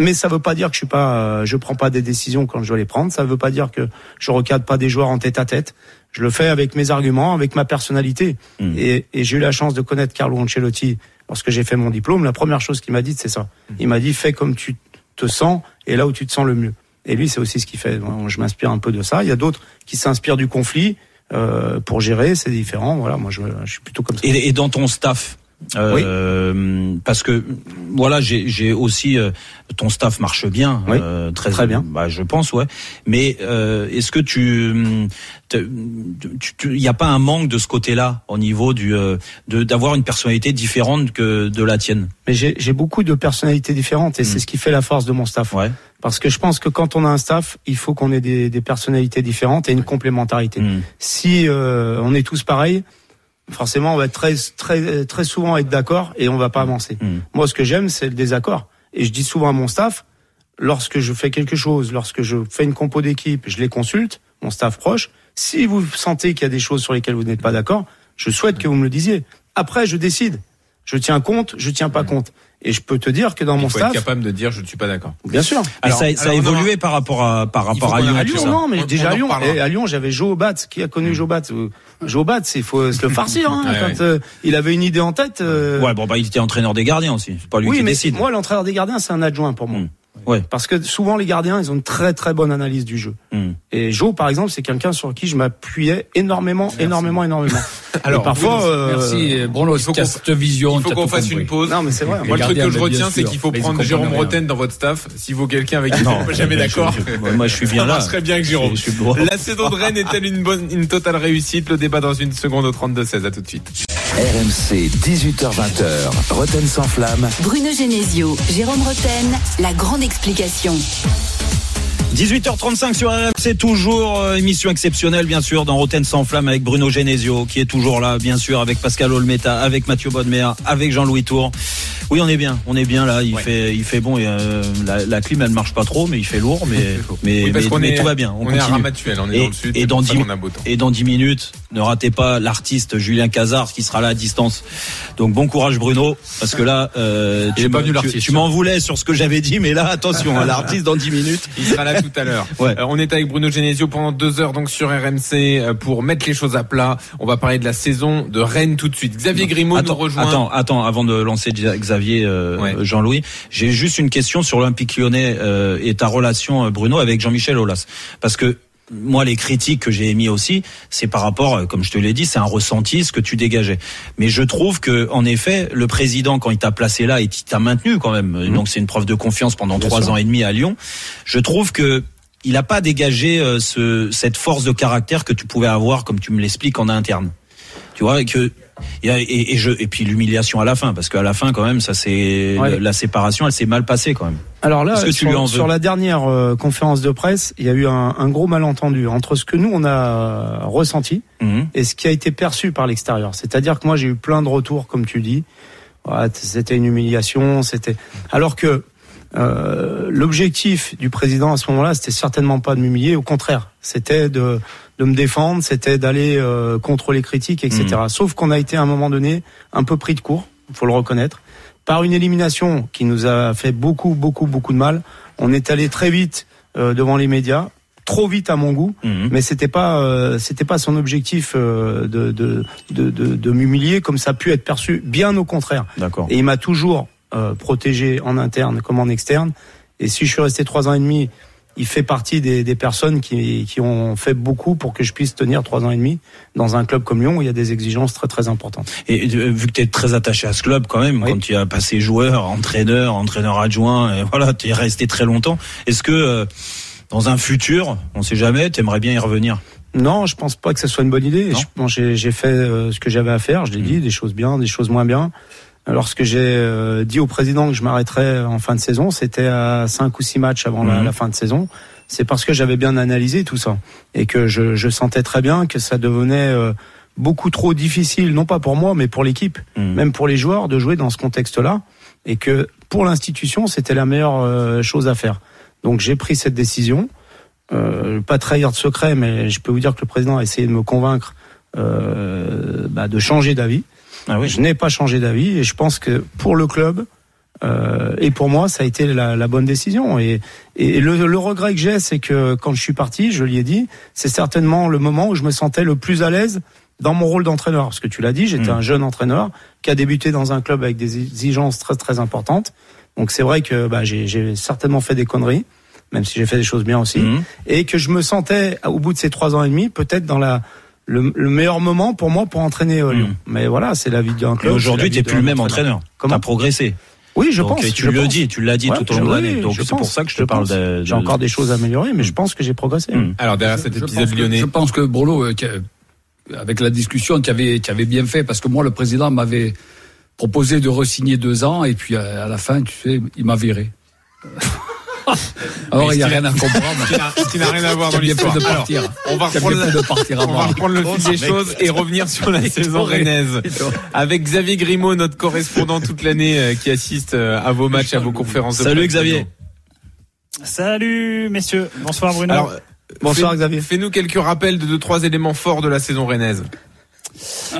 Mais ça veut pas dire que je suis pas, euh, je prends pas des décisions quand je dois les prendre. Ça veut pas dire que je recadre pas des joueurs en tête à tête. Je le fais avec mes arguments, avec ma personnalité. Mm. Et, et j'ai eu la chance de connaître Carlo Ancelotti lorsque j'ai fait mon diplôme. La première chose qu'il m'a dit, c'est ça. Il m'a dit fais comme tu te sens et là où tu te sens le mieux. Et lui, c'est aussi ce qu'il fait. Je m'inspire un peu de ça. Il y a d'autres qui s'inspirent du conflit euh, pour gérer. C'est différent. Voilà, moi, je, je suis plutôt comme ça. Et, et dans ton staff euh, parce que voilà j'ai aussi euh, ton staff marche bien Oui, euh, très très bien. bah je pense ouais mais euh, est-ce que tu il y a pas un manque de ce côté-là au niveau du euh, d'avoir une personnalité différente que de la tienne? Mais j'ai beaucoup de personnalités différentes et c'est ce qui fait la force de mon staff. ouais Parce que je pense que quand on a un staff, il faut qu'on ait des, des personnalités différentes et une complémentarité. Mm. Si euh, on est tous pareils, forcément, on va très, très, très souvent être d'accord et on va pas avancer. Mm. Moi, ce que j'aime, c'est le désaccord. Et je dis souvent à mon staff, lorsque je fais quelque chose, lorsque je fais une compo d'équipe, je les consulte, mon staff proche. Si vous sentez qu'il y a des choses sur lesquelles vous n'êtes pas d'accord, je souhaite que vous me le disiez. Après, je décide. Je tiens compte, je tiens pas compte. Et je peux te dire que dans Il mon faut être staff, capable de dire je ne suis pas d'accord. bien sûr. Ça, ça a alors, évolué par rapport à par rapport à Lyon À tout Lyon, ça. non, mais On- déjà on à Lyon, et à Lyon, j'avais Joe Bat. Qui a connu Joe Bat Euh, Joe Bat, il faut se le farcir. Hein, Ouais, quand euh, il avait une idée en tête. euh, ouais bon bah il était entraîneur des gardiens aussi c'est pas lui oui, qui mais décide moi, l'entraîneur des gardiens, c'est un adjoint pour moi. Mm. Ouais Parce que souvent, les gardiens, ils ont une très très bonne analyse du jeu. Mm. Et Joe, par exemple, c'est quelqu'un sur qui je m'appuyais énormément, énormément, énormément. Alors, Et parfois, oui, euh, Merci Bruno, il faut qu'on- vision. Il faut qu'on fasse compris. une pause. Non, mais c'est vrai. Les Moi, le truc que je retiens, c'est qu'il faut Mais prendre Jérôme. Roten dans votre staff. S'il vaut quelqu'un avec qui Non, vous jamais je- d'accord. moi je suis bien là marcherait bien avec Jérôme. Je suis- je suis- La saison de Rennes est-elle une bonne, une totale réussite? Le débat dans une seconde au 32-16. À tout de suite. RMC 18h20h, Roten sans flamme. Bruno Genesio, Jérôme Roten, la grande explication. 18h35 sur RMC, toujours euh, émission exceptionnelle bien sûr dans Roten sans flamme avec Bruno Genesio qui est toujours là bien sûr avec Pascal Olmeta, avec Mathieu Bodmer, avec Jean-Louis Tour. Oui, on est bien, on est bien là, il Ouais. fait il fait bon et euh, la, la clim elle marche pas trop mais il fait lourd mais mais, Oui, parce mais- qu'on mais est- tout va bien, on, On, est à. Ramatuel, on est Et- dans le sud. et c'est dans pour ça dix- qu'on a beau temps. Et dans 10 minutes, ne ratez pas l'artiste Julien Cazard qui sera là à distance. Donc bon courage Bruno parce que là euh, tu, pas tu, m'en voulais sur ce que j'avais dit mais là attention, hein, l'artiste dans 10 minutes. Il sera là tout à l'heure. Ouais. Euh, on est avec Bruno Genesio pendant deux heures donc sur RMC euh, pour mettre les choses à plat. On va parler de la saison de Rennes tout de suite. Xavier Grimaud attends, nous rejoint. Attends, attends, avant de lancer Xavier, euh, Ouais. Jean-Louis, j'ai juste une question sur l'Olympique Lyonnais euh, et ta relation, Bruno, avec Jean-Michel Aulas, parce que moi, les critiques que j'ai émis aussi, c'est par rapport, euh, comme je te l'ai dit, c'est un ressenti, ce que tu dégageais. Mais je trouve que, en effet, le président, quand il t'a placé là et il t'a maintenu quand même, Mhm. donc c'est une preuve de confiance pendant Bien trois sûr. ans et demi à Lyon. Je trouve que il n'a pas dégagé euh, ce, cette force de caractère que tu pouvais avoir, comme tu me l'expliques en interne. Tu vois que et, et, et je et puis l'humiliation à la fin, parce qu'à la fin quand même, ça c'est Ouais. la séparation, elle s'est mal passée quand même. Alors là, que sur, la dernière euh, conférence de presse, il y a eu un, un gros malentendu entre ce que nous on a ressenti Mhm. et ce qui a été perçu par l'extérieur. C'est-à-dire que moi j'ai eu plein de retours, comme tu dis. Ouais, c'était une humiliation, c'était. Alors que euh, l'objectif du président à ce moment-là, c'était certainement pas de m'humilier, au contraire, c'était de de me défendre, c'était d'aller euh, contre les critiques, etc. Sauf qu'on a été à un moment donné un peu pris de court, faut le reconnaître, par une élimination qui nous a fait beaucoup, beaucoup, beaucoup de mal. On est allé très vite euh, devant les médias, trop vite à mon goût, Mhm. mais c'était pas, euh, c'était pas son objectif euh, de de de, de, de m'humilier comme ça a pu être perçu. Bien au contraire. D'accord. Et il m'a toujours euh, protégé en interne comme en externe. Et si je suis resté trois ans et demi, il fait partie des, des personnes qui, qui ont fait beaucoup pour que je puisse tenir trois ans et demi dans un club comme Lyon où il y a des exigences très très importantes. Et euh, vu que tu es très attaché à ce club quand même, Oui. quand tu as passé joueur, entraîneur, entraîneur adjoint, et voilà, tu es resté très longtemps. Est-ce que euh, dans un futur, on sait jamais, tu aimerais bien y revenir? Non, je pense pas que ce soit une bonne idée. J'ai fait euh, ce que j'avais à faire. Je l'ai Mm. dit, des choses bien, des choses moins bien. Lorsque j'ai euh, dit au président que je m'arrêterais en fin de saison, c'était à cinq ou six matchs avant la, Mhm. la fin de saison. C'est parce que j'avais bien analysé tout ça et que je, je sentais très bien que ça devenait euh, beaucoup trop difficile, non pas pour moi, mais pour l'équipe, Mhm. même pour les joueurs, de jouer dans ce contexte-là, et que pour l'institution, c'était la meilleure euh, chose à faire. Donc j'ai pris cette décision. Euh, pas trahir de secret, mais je peux vous dire que le président a essayé de me convaincre euh, bah, de changer d'avis. Ah oui. Je n'ai pas changé d'avis et je pense que pour le club euh, et pour moi, ça a été la, la bonne décision. Et, et le, le regret que j'ai, c'est que quand je suis parti, je lui ai dit, c'est certainement le moment où je me sentais le plus à l'aise dans mon rôle d'entraîneur. Parce que tu l'as dit, j'étais Mm. un jeune entraîneur qui a débuté dans un club avec des exigences très très importantes. Donc c'est vrai que bah, j'ai certainement fait des conneries, même si j'ai fait des choses bien aussi Mhm. et que je me sentais au bout de ces trois ans et demi peut-être dans la le, le meilleur moment pour moi pour entraîner euh, Lyon. Mais voilà, c'est la vie d'un Et club. aujourd'hui, c'est tu n'es plus le même entraîneur. Tu Comment as progressé. Oui, je Donc, pense. et tu je le pense. dis, tu l'as dit Ouais, tout au long de oui, l'année. Donc c'est pour ça que je te je parle de, J'ai encore des choses à améliorer, mais je pense que j'ai progressé. Mm. Alors derrière cet épisode lyonnais. Je pense que Bruno, euh, avec la discussion, tu avais, tu avais bien fait parce que moi, le président m'avait proposé de re-signer deux ans et puis à, à la fin, tu sais, il m'a viré. Alors, il n'y a rien à comprendre. ce qui n'a rien à voir dans l'histoire. de partir. on va reprendre bien la- fait de partir On va avant. reprendre le fil des choses et revenir sur la saison rennaise. Avec Xavier Grimaud, notre correspondant toute l'année euh, qui assiste euh, à vos matchs, à vos conférences de Salut. Xavier. Salut messieurs, bonsoir Bruno. Alors, Bonsoir Xavier. Fais-nous quelques rappels de deux, trois éléments forts de la saison rennaise.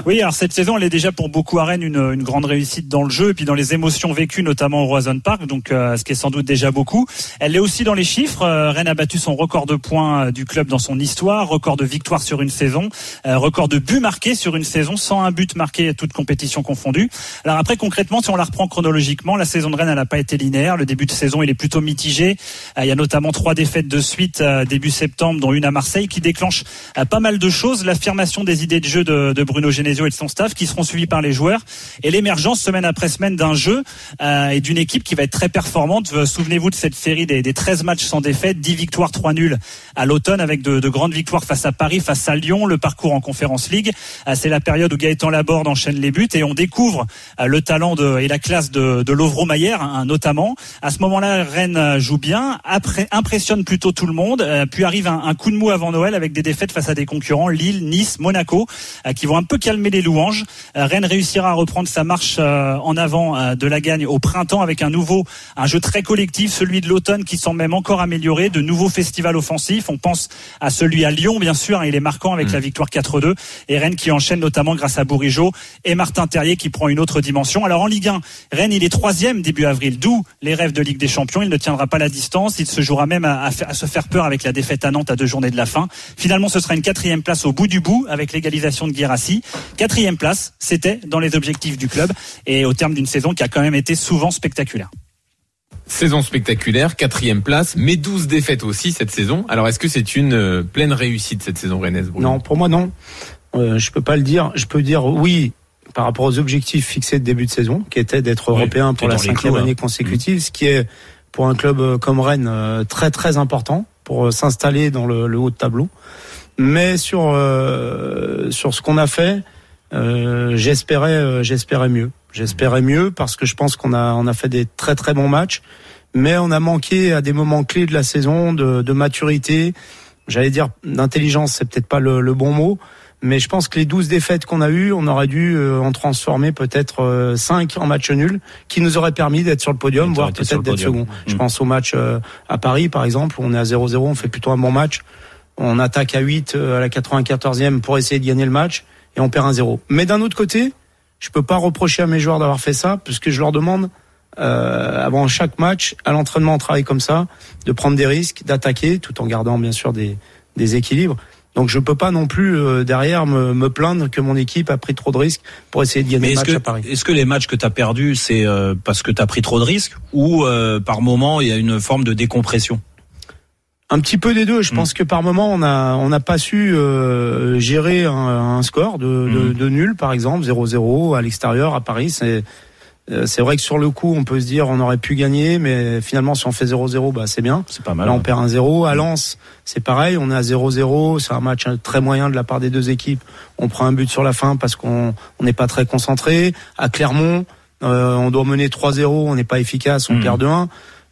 Oui, alors cette saison, elle est déjà pour beaucoup à Rennes une, une grande réussite dans le jeu et puis dans les émotions vécues, notamment au Roison Park, donc euh, ce qui est sans doute déjà beaucoup. Elle est aussi dans les chiffres. Euh, Rennes a battu son record de points euh, du club dans son histoire, record de victoires sur une saison, euh, record de buts marqués sur une saison, 101 buts marqués toutes compétitions confondues. Alors après, concrètement, si on la reprend chronologiquement, la saison de Rennes, elle n'a pas été linéaire. Le début de saison, il est plutôt mitigé. Euh, Il y a notamment trois défaites de suite euh, début septembre, dont une à Marseille, qui déclenche pas mal de choses. L'affirmation des idées de jeu de, de Bruno Genesio et de son staff, qui seront suivis par les joueurs, et l'émergence semaine après semaine d'un jeu euh, et d'une équipe qui va être très performante. Euh, Souvenez-vous de cette série des, des 13 matchs sans défaite, 10 victoires, 3 nuls à l'automne, avec de, de grandes victoires face à Paris, face à Lyon, le parcours en Conférence League. Euh, C'est la période où Gaëtan Laborde enchaîne les buts et on découvre le talent et la classe de, Lovro Mayer, hein, notamment. À ce moment-là, Rennes joue bien, impressionne plutôt tout le monde, puis arrive un, un coup de mou avant Noël avec des défaites face à des concurrents, Lille, Nice, Monaco, qui vont un peu calmer les louanges. Euh, Rennes réussira à reprendre sa marche euh, en avant euh, de la gagne au printemps avec un nouveau, un jeu très collectif, celui de l'automne qui semble même encore amélioré, de nouveaux festivals offensifs. On pense à celui à Lyon, bien sûr, hein, il est marquant avec Mm. la victoire 4-2 et Rennes qui enchaîne notamment grâce à Bourigeau et Martin Terrier qui prend une autre dimension. Alors en Ligue 1, Rennes il est troisième début avril, d'où les rêves de Ligue des Champions. Il ne tiendra pas la distance, il se jouera même à, à se faire peur avec la défaite à Nantes à deux journées de la fin. Finalement, ce sera une quatrième place au bout du bout avec l'égalisation de Quatrième place, c'était dans les objectifs du club et au terme d'une saison qui a quand même été souvent spectaculaire. Saison spectaculaire, quatrième place, mais 12 défaites aussi cette saison. Alors est-ce que c'est une euh, pleine réussite cette saison rennaise Non, pour moi non. Euh, je peux pas le dire. Je peux dire oui par rapport aux objectifs fixés de début de saison, qui étaient d'être Oui, européen pour la cinquième clous, hein. année consécutive, ce qui est pour un club euh, comme Rennes euh, très très important pour s'installer dans le, le haut de tableau. Mais sur euh, sur ce qu'on a fait, euh, j'espérais euh, j'espérais mieux. J'espérais mieux parce que je pense qu'on a on a fait des très très bons matchs, mais on a manqué à des moments clés de la saison de, de maturité. J'allais dire d'intelligence, c'est peut-être pas le, le bon mot, mais je pense que les 12 défaites qu'on a eues, on aurait dû euh, en transformer peut-être euh, 5 en match nul, qui nous aurait permis d'être sur le podium, voire peut-être d'être second. Je Mm. pense au match euh, à Paris, par exemple, où on est à 0-0, on fait plutôt un bon match. On attaque à 8 euh, à la 94e pour essayer de gagner le match et on perd un 0. Mais d'un autre côté, je peux pas reprocher à mes joueurs d'avoir fait ça, puisque je leur demande euh, avant chaque match, à l'entraînement, on travaille comme ça, de prendre des risques, d'attaquer, tout en gardant bien sûr des, des équilibres. Donc je peux pas non plus euh, derrière me, me plaindre que mon équipe a pris trop de risques pour essayer de gagner le match à Paris. est-ce que les matchs que tu as perdus, c'est euh, parce que tu as pris trop de risques ou euh, par moment il y a une forme de décompression? Un petit peu des deux. Je Mm. pense que par moment on a on n'a pas su euh, gérer un, un score de, de, Mm. de nul par exemple 0-0 à l'extérieur à Paris. C'est euh, c'est vrai que sur le coup on peut se dire on aurait pu gagner, mais finalement si on fait 0-0 bah c'est bien. C'est pas mal. Là, on hein. perd un 0. À Lens, c'est pareil. On est à 0-0. C'est un match très moyen de la part des deux équipes. On prend un but sur la fin parce qu'on on n'est pas très concentré. À Clermont, euh, on doit mener 3-0. On n'est pas efficace. On Mhm. perd 2-1.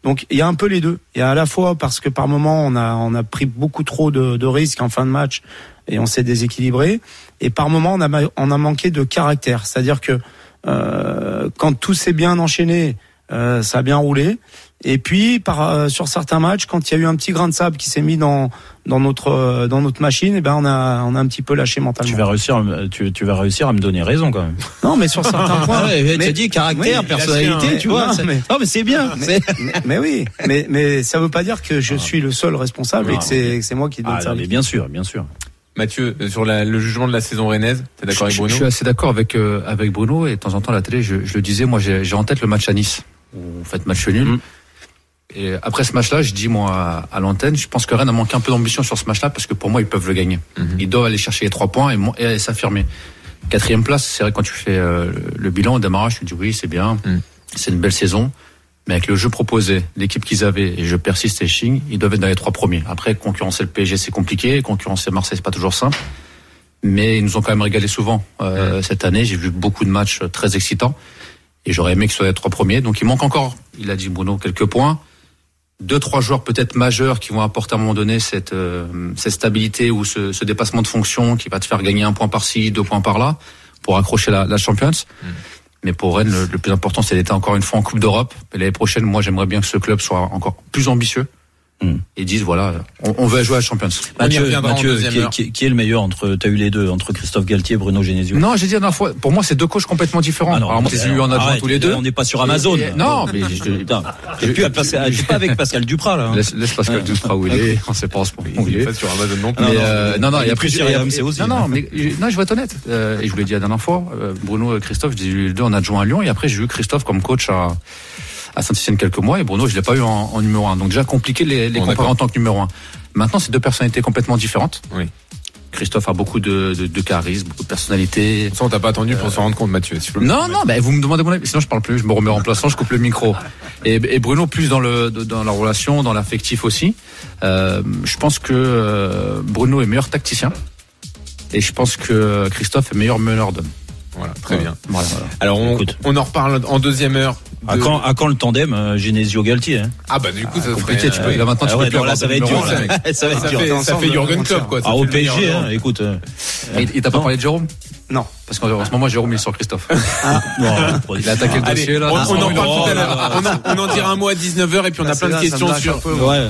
Donc il y a un peu les deux. Il y a à la fois parce que par moment on a on a pris beaucoup trop de, risques en fin de match et on s'est déséquilibré. Et par moment on a on a manqué de caractère. C'est-à-dire que euh, quand tout s'est bien enchaîné, euh, ça a bien roulé. Et puis par euh, sur certains matchs, quand il y a eu un petit grain de sable qui s'est mis dans dans notre euh, dans notre machine, et ben on a on a un petit peu lâché mentalement. Tu vas réussir, à me- tu, tu vas réussir à me donner raison quand même. Non, mais sur certains points. Ah ouais, tu mais- as dit caractère, Oui, personnalité, mais- tu vois. non, c'est- mais- Non, mais c'est bien. mais, c'est- mais, mais oui, mais mais ça veut pas dire que je suis le seul responsable et que c'est que c'est moi qui donne Ah, ça. non, mais bien sûr, bien sûr. Mathieu, euh, sur la- le jugement de la saison rennaise, t'es d'accord avec je, Bruno je suis assez d'accord avec euh, avec Bruno et de temps en temps à la télé, je, je le disais, moi j'ai j'ai en tête le match à Nice où vous faites match nul. Mm. Et après ce match-là, je dis moi à, l'antenne, je pense que Rennes a manqué un peu d'ambition sur ce match-là parce que pour moi ils peuvent le gagner. Mhm. Ils doivent aller chercher les trois points et, s'affirmer. Quatrième place, c'est vrai quand tu fais euh, le, bilan au démarrage, tu dis oui c'est bien, Mm. c'est une belle saison. Mais avec le jeu proposé, l'équipe qu'ils avaient, et je persiste et Ching, ils doivent être dans les trois premiers. Après, concurrencer le PSG, c'est compliqué. Concurrencer Marseille, c'est pas toujours simple. Mais ils nous ont quand même régalé souvent. Euh, Cette année, j'ai vu beaucoup de matchs très excitants. Et j'aurais aimé que ce soit les trois premiers. Donc il manque encore, il a dit Bruno, quelques points. Deux, trois joueurs peut-être majeurs qui vont apporter à un moment donné cette, euh, cette stabilité ou ce, ce dépassement de fonction qui va te faire gagner un point par-ci, deux points par-là pour accrocher la, la Champions. Mais pour Rennes, le, le plus important, c'est d'être encore une fois en Coupe d'Europe. L'année prochaine, moi, j'aimerais bien que ce club soit encore plus ambitieux Mm. et dise voilà, on, on veut jouer à la Champions. On y Mathieu, Mathieu, qui, est- heure. qui est- qui est le meilleur entre T'as eu les deux entre Christophe Galtier et Bruno Genesio. Non, j'ai dit la dernière fois, pour moi, c'est deux coachs complètement différents. Ah non, Alors, je les ai eu en adjoint arrête, tous les deux. On n'est pas sur Amazon. Et- et- non, mais je- Putain, j'ai plus à passer. Je suis pas avec Pascal Duprat là. hein. Laisse, laisse Pascal Duprat où il est. On sait pas en ce moment il est pas sur Amazon non plus. Mais, non, euh, non, non, il y a plus a- aussi. Non, non, mais je- non, je vais être honnête. Euh, et je vous l'ai dit la dernière fois. euh, Bruno et Christophe, je les ai eu les deux en adjoint à Lyon. Et après, j'ai eu Christophe comme coach à, à Saint-Etienne quelques mois. Et Bruno, je l'ai pas eu en, en numéro un. Donc déjà compliqué les, les Bon, comparer en tant que numéro un. Maintenant, c'est deux personnalités complètement différentes. Oui. Christophe a beaucoup de, de, de charisme, beaucoup de personnalité. Ça, on t'a pas attendu pour s'en rendre compte, Mathieu. si Non, non, bah, vous me demandez mon avis. Sinon, je parle plus. Je me remets en remplaçant, je coupe le micro. Et, et Bruno, plus dans le dans la relation, dans l'affectif aussi. Euh, je pense que euh, Bruno est meilleur tacticien. Et je pense que Christophe est meilleur meneur d'hommes. Voilà, très bien. Voilà, voilà. Alors, on, on en reparle en deuxième heure. À de- quand, à quand le tandem euh, Genesio Galtier hein? Ah, bah, du coup, ça Compliqué, tu peux. euh, Là, maintenant, tu Ah peux ouais, plus non, là, ça va être dur. Ça va être ça dur. fait, ça fait ensemble, Jurgen Klopp, quoi. Ah, fait au PSG, hein, écoute. euh, Et, et t'as pas parlé de Jérôme? Non. Parce qu'en ce moment, Jérôme il est sur Christophe. Ah. il a attaqué le Allez, dossier là. on, Ah, on en parle tout à l'heure. On, en- on en dira un mot à 19h et puis on a Bah, plein de questions sur. peu, Ouais,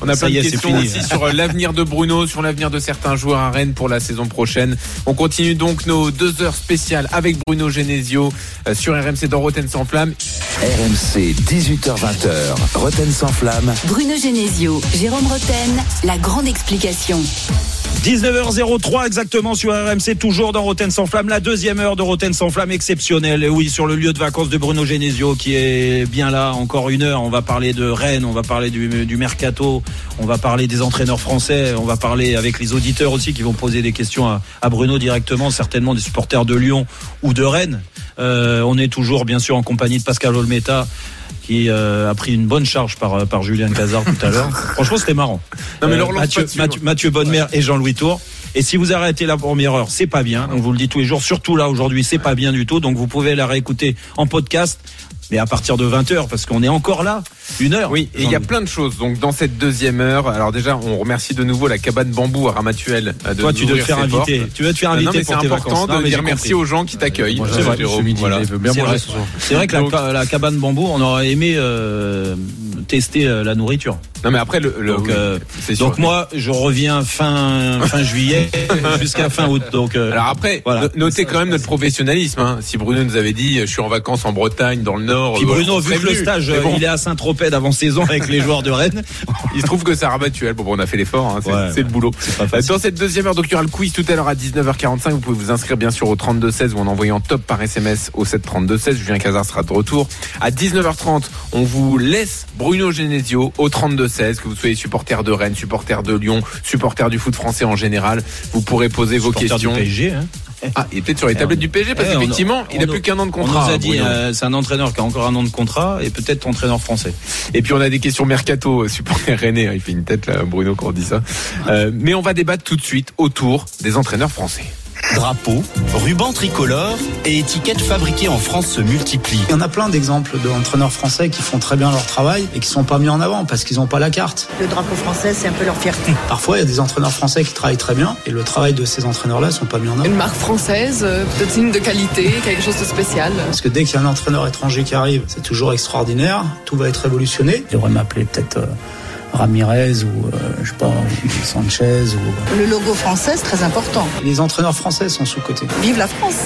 On a plein de questions aussi sur euh, l'avenir de Bruno, sur l'avenir de certains joueurs à Rennes pour la saison prochaine. On continue donc nos deux heures spéciales avec Bruno Genesio euh, sur RMC dans Rotten sans flamme. RMC 18h20h. Roten sans flamme. Bruno Genesio, Jérôme Roten, la grande explication. 19h03 exactement sur RMC, toujours dans Roten sans flamme, la deuxième heure de Roten sans flamme exceptionnelle. Et oui, sur le lieu de vacances de Bruno Genesio qui est bien là, encore une heure. On va parler de Rennes, on va parler du, du mercato, on va parler des entraîneurs français, on va parler avec les auditeurs aussi qui vont poser des questions à, à Bruno directement, certainement des supporters de Lyon ou de Rennes. Euh, on est toujours bien sûr en compagnie de Pascal Olmeta qui euh, a pris une bonne charge par, par Julien Cazard tout à l'heure. Franchement, c'était marrant. Non, mais Euh, Mathieu. Mathieu, Mathieu Bonnemer et Jean-Louis Tour. Et si vous arrêtez la première heure, c'est pas bien. On vous le dit tous les jours, surtout là aujourd'hui, c'est pas bien du tout. Donc vous pouvez la réécouter en podcast, mais à partir de 20h, parce qu'on est encore là, une heure. Oui, et il y a plein de choses. Donc dans cette deuxième heure, alors déjà, on remercie de nouveau la cabane bambou à Ramatuel. euh, de Toi, tu dois te faire inviter. portes. Tu vas te faire inviter non, mais c'est pour tes important vacances. Non, de mais dire merci aux gens qui t'accueillent. Euh, c'est vrai, voilà. C'est vrai. ce soir. C'est vrai que la, la cabane bambou, on aurait aimé euh, tester euh, la nourriture. Non mais après le, le- Donc, euh. Donc moi, je reviens fin fin juillet jusqu'à fin août. Donc euh, Alors après, Voilà. notez quand même notre professionnalisme. hein. Si Bruno nous avait dit, je suis en vacances en Bretagne, dans le Nord. Puis euh, Bruno, vu que le stage, euh, bon, il est à Saint-Tropez d'avant-saison avec les joueurs de Rennes. il se trouve que c'est Ramatuel. Bon, bon, on a fait l'effort. hein, c'est Ouais, le boulot. Dans cette deuxième heure, donc il y aura le quiz tout à l'heure à 19h45. Vous pouvez vous inscrire bien sûr au 3216 ou en envoyant top par SMS au 73216. Julien Cazard sera de retour. À 19h30, on vous laisse Bruno Genesio au 3216. Que vous soyez supporter de Rennes, supporter de Lyon, supporter du foot français en général, vous pourrez poser vos Supporter questions. du PSG. Hein. Ah, il est peut-être sur les tablettes du PSG parce Eh, on- qu'effectivement, il a on- plus qu'un an de On contrat. nous a dit, euh, c'est un entraîneur qui a encore un an de contrat et peut-être entraîneur français. Et puis on a des questions mercato, euh, supporter René, il fait une tête là, Bruno, quand on dit ça. Euh, mais on va débattre tout de suite autour des entraîneurs français. Drapeaux, rubans tricolores et étiquettes fabriquées en France se multiplient. Il y en a plein d'exemples d'entraîneurs français qui font très bien leur travail et qui sont pas mis en avant parce qu'ils n'ont pas la carte. Le drapeau français, c'est un peu leur fierté. Parfois, il y a des entraîneurs français qui travaillent très bien et le travail de ces entraîneurs-là sont pas mis en avant. Une marque française, euh, peut-être signe de qualité, quelque chose de spécial. Parce que dès qu'il y a un entraîneur étranger qui arrive, c'est toujours extraordinaire, tout va être révolutionné. Il devrait m'appeler peut-être euh, Ramirez ou euh, je sais pas, Sanchez ou Le logo français, c'est très important. les entraîneurs français sont sous-cotés. Vive la France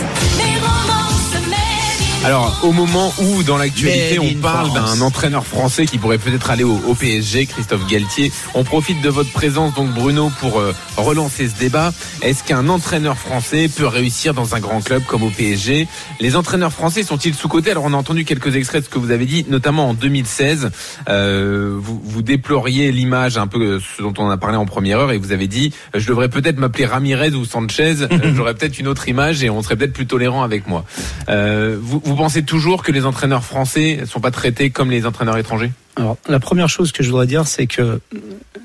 Alors, au moment où, dans l'actualité, on parle d'un entraîneur français qui pourrait peut-être aller au, au PSG, Christophe Galtier, on profite de votre présence, donc Bruno, pour euh, relancer ce débat. Est-ce qu'un entraîneur français peut réussir dans un grand club comme au PSG Les entraîneurs français sont-ils sous-cotés Alors, on a entendu quelques extraits de ce que vous avez dit, notamment en 2016. Euh, vous, vous déploriez l'image, un peu euh, ce dont on a parlé en première heure, et vous avez dit, euh, je devrais peut-être m'appeler Ramirez ou Sanchez, j'aurais peut-être une autre image et on serait peut-être plus tolérant avec moi. Euh, vous, vous pensez toujours que les entraîneurs français sont pas traités comme les entraîneurs étrangers? Alors, la première chose que je voudrais dire, c'est que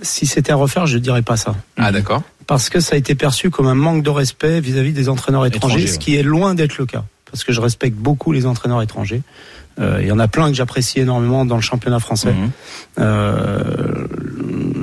si c'était à refaire, je ne dirais pas ça. Ah d'accord. Parce que ça a été perçu comme un manque de respect vis-à-vis des entraîneurs étrangers, Étrangers, ce ouais. qui est loin d'être le cas. Parce que je respecte beaucoup les entraîneurs étrangers. Euh, Il y en a plein que j'apprécie énormément dans le championnat français. Mhm. Euh,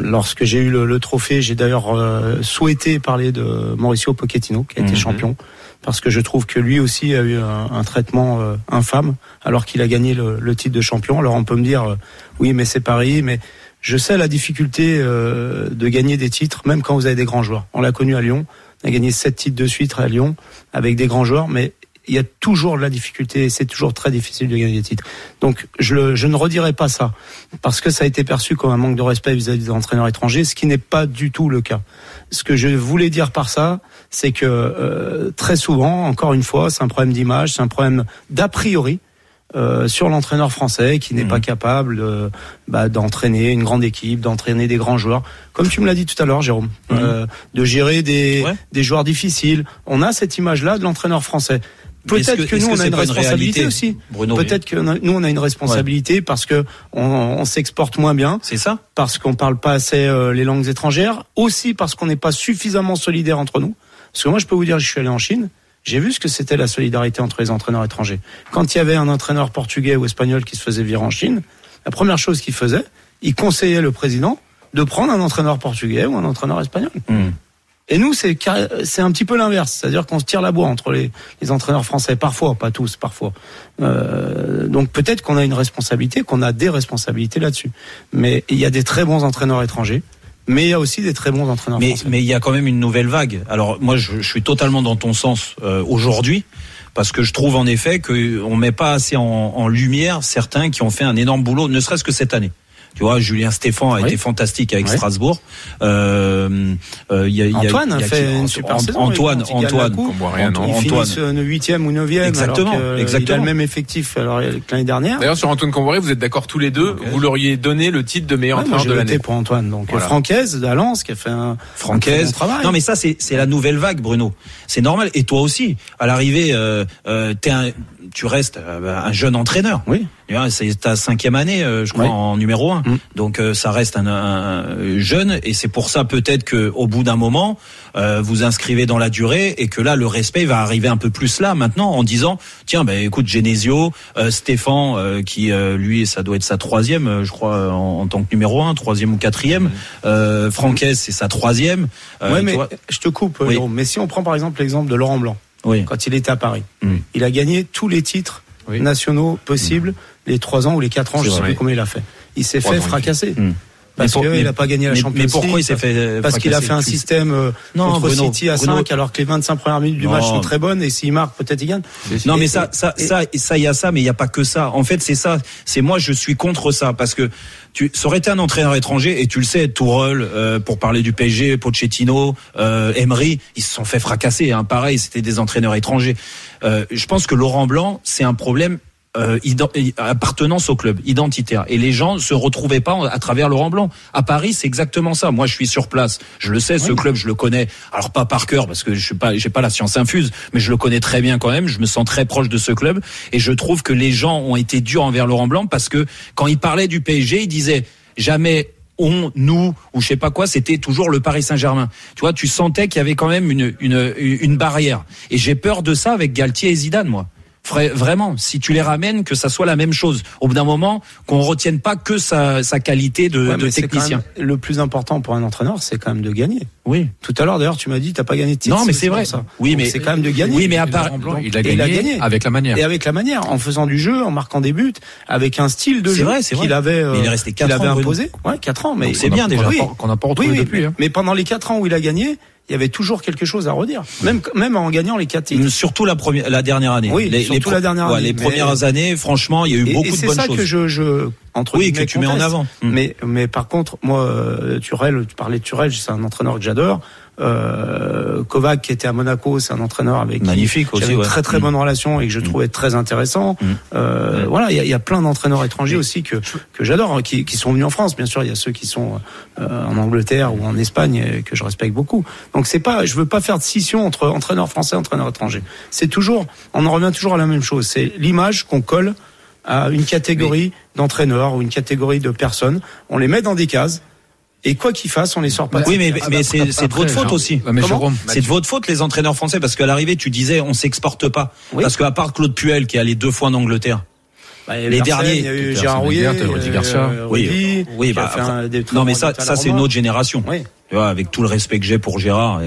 lorsque j'ai eu le, le trophée, j'ai d'ailleurs euh, souhaité parler de Mauricio Pochettino, qui a été Mhm. champion, parce que je trouve que lui aussi a eu un, traitement euh, infâme, alors qu'il a gagné le, le titre de champion. Alors on peut me dire, euh, oui, mais c'est Paris, mais je sais la difficulté euh, de gagner des titres, même quand vous avez des grands joueurs. On l'a connu à Lyon, on a gagné sept titres de suite à Lyon avec des grands joueurs, mais il y a toujours de la difficulté, et c'est toujours très difficile de gagner des titres. Donc je, le- je ne redirai pas ça, parce que ça a été perçu comme un manque de respect vis-à-vis des entraîneurs étrangers, ce qui n'est pas du tout le cas. Ce que je voulais dire par ça, c'est que euh, très souvent, encore une fois, c'est un problème d'image, c'est un problème d'a priori. euh, sur l'entraîneur français qui n'est pas capable de, bah, d'entraîner une grande équipe, d'entraîner des grands joueurs, comme tu me l'as dit tout à l'heure, Jérôme, euh, de gérer des, Ouais. des joueurs difficiles. On a cette image-là de l'entraîneur français. Peut-être que- nous on a une responsabilité aussi. Peut-être que nous on a une responsabilité parce que on, on s'exporte moins bien, C'est ça parce qu'on parle pas assez euh, les langues étrangères, aussi parce qu'on n'est pas suffisamment solidaire entre nous. Parce que moi je peux vous dire, je suis allé en Chine, j'ai vu ce que c'était la solidarité entre les entraîneurs étrangers. Quand il y avait un entraîneur portugais ou espagnol qui se faisait virer en Chine, la première chose qu'il faisait, il conseillait le président de prendre un entraîneur portugais ou un entraîneur espagnol. Mhm. Et nous, c'est un petit peu l'inverse, c'est-à-dire qu'on se tire la bois entre les, les entraîneurs français, parfois, pas tous, parfois. Euh, donc peut-être qu'on a une responsabilité, qu'on a des responsabilités là-dessus. Mais il y a des très bons entraîneurs étrangers, mais il y a aussi des très bons entraîneurs Mais français. mais il y a quand même une nouvelle vague. Alors moi je, je suis totalement dans ton sens euh, aujourd'hui parce que je trouve en effet que on met pas assez en, en lumière certains qui ont fait un énorme boulot, ne serait-ce que cette année. Tu vois, Julien Stéphan a Oui. été fantastique avec Oui. Strasbourg. Euh, euh, il y a, il y a- Antoine a il y a fait une super Ant- saison. Antoine, il Antoine, Antoine. euh, huitième ou neuvième. Exactement, alors que, euh, Il a exactement. le même effectif alors, que l'année dernière. D'ailleurs, sur Antoine Comboiré, vous êtes d'accord tous les deux. Vous l'auriez donné le titre de meilleur Ouais, entraîneur de l'année. pour Antoine. Donc Voilà. Francaise à Lens qui a fait un, un très Francaise. bon travail. Non mais ça c'est c'est la nouvelle vague Bruno. C'est normal et toi aussi à l'arrivée euh, euh, t'es un- tu restes euh, un jeune entraîneur. Oui. C'est ta cinquième année euh, je crois Oui. en numéro Mm. Donc euh, ça reste un, un jeune et c'est pour ça peut-être que au bout d'un moment euh, vous inscrivez dans la durée et que là le respect va arriver un peu plus là maintenant en disant tiens ben écoute Genesio, euh, Stéphane euh, qui euh, lui ça doit être sa troisième euh, je crois en, en tant que numéro un troisième ou quatrième. Euh, Francaise c'est sa troisième. Euh, ouais, mais vois. je te coupe, Oui. Jérôme. Mais si on prend par exemple l'exemple de Laurent Blanc, Oui. quand il était à Paris, Mm. il a gagné tous les titres Oui. nationaux possibles, les trois ans ou les quatre ans, je sais plus combien il a fait. Il s'est fait fracasser. Mm. Parce qu'il n'a pas gagné la Champions mais pourquoi League, il s'est fait, euh, Parce qu'il a fait un système euh, Non, contre Bruno, City à Bruno. 5, alors que les 25 premières minutes du Non. match sont très bonnes, et s'il marque, peut-être il gagne. Non, Et- mais ça, ça, et- ça, ça, il y a ça, mais il y a pas que ça. En fait, c'est ça. C'est moi, je suis contre ça parce que tu, ça aurait été un entraîneur étranger et tu le sais, Tourelle, euh, pour parler du PSG, Pochettino, euh, Emery, ils se sont fait fracasser. Hein. Pareil, c'était des entraîneurs étrangers. Euh, je pense que Laurent Blanc, c'est un problème. Euh, appartenance au club, identitaire. Et les gens se retrouvaient pas à travers Laurent Blanc. À Paris, c'est exactement ça. Moi, je suis sur place. Je le sais, ce club, je le connais. Alors pas par cœur parce que je suis pas, j'ai pas la science infuse, mais je le connais très bien quand même. Je me sens très proche de ce club et je trouve que les gens ont été durs envers Laurent Blanc parce que quand il parlait du PSG, il disait jamais on, nous, ou je sais pas quoi, c'était toujours le Paris Saint-Germain. Tu vois, tu sentais qu'il y avait quand même une, une, une barrière. Et j'ai peur de ça avec Galtier et Zidane, moi. Vra- Vraiment, si tu les ramènes, que ça soit la même chose. Au bout d'un moment, qu'on retienne pas que sa, sa qualité de, Ouais, de quand technicien. même- le plus important pour un entraîneur, c'est quand même de gagner. Oui. Tout à l'heure, d'ailleurs, tu m'as dit, t'as pas gagné de titre. Non, mais c'est vrai. Ça. Oui, Donc, mais- c'est quand même de gagner. Oui, mais à part, il Et a il a gagné, gagné. avec la manière. Et avec la manière, en faisant du jeu, en marquant des buts, avec un style de C'est jeu vrai, c'est vrai. qu'il avait, euh, il est resté qu'il quatre avait ans, Bruno. imposé. Ouais, 4 ans. Mais c'est bien déjà. Oui. Qu'on n'a pas- retrouvé Oui, oui, depuis. mais, hein. mais pendant les 4 ans où il a gagné, il y avait toujours quelque chose à redire. Même, même en gagnant les 4 titres. Surtout la première, la dernière année. Oui, surtout pro- la dernière ouais, année, Les premières années, franchement, il y a eu Et- beaucoup et de c'est bonnes ça choses. que je, je entre Oui, que tu mets en avant. Mm. Mais, mais par contre, moi, euh, Turel, tu parlais de Turel, c'est un entraîneur que j'adore. Euh, Kovac, qui était à Monaco, c'est un entraîneur avec Magnifique qui aussi, une ouais. très très Mm. bonne relation et que je trouvais très intéressant. Mm. Euh, Voilà, il y a, il y a plein d'entraîneurs étrangers aussi que que j'adore, hein, qui, qui sont venus en France. Bien sûr, il y a ceux qui sont euh, en Angleterre ou en Espagne euh, que je respecte beaucoup. Donc c'est pas, je veux pas faire de scission entre entraîneurs français et entraîneurs étrangers. C'est toujours, on en revient toujours à la même chose. C'est l'image qu'on colle à une catégorie d'entraîneurs ou une catégorie de personnes. On les met dans des cases. Et quoi qu'ils fassent, on les sort pas. de Oui, mais, mais c'est c'est de votre faute aussi. Jérôme, C'est de votre faute les entraîneurs français parce qu'à l'arrivée tu disais on s'exporte pas Oui. parce qu'à part Claude Puel qui est allé deux fois en Angleterre. Bah, les Larsen, derniers, il y a eu Gérard Rouillet, Rudy euh, Garcia. Oui, Rudy, oui, bah, des non mais ça ça c'est une autre génération. Oui. Tu vois, avec tout le respect que j'ai pour Gérard et,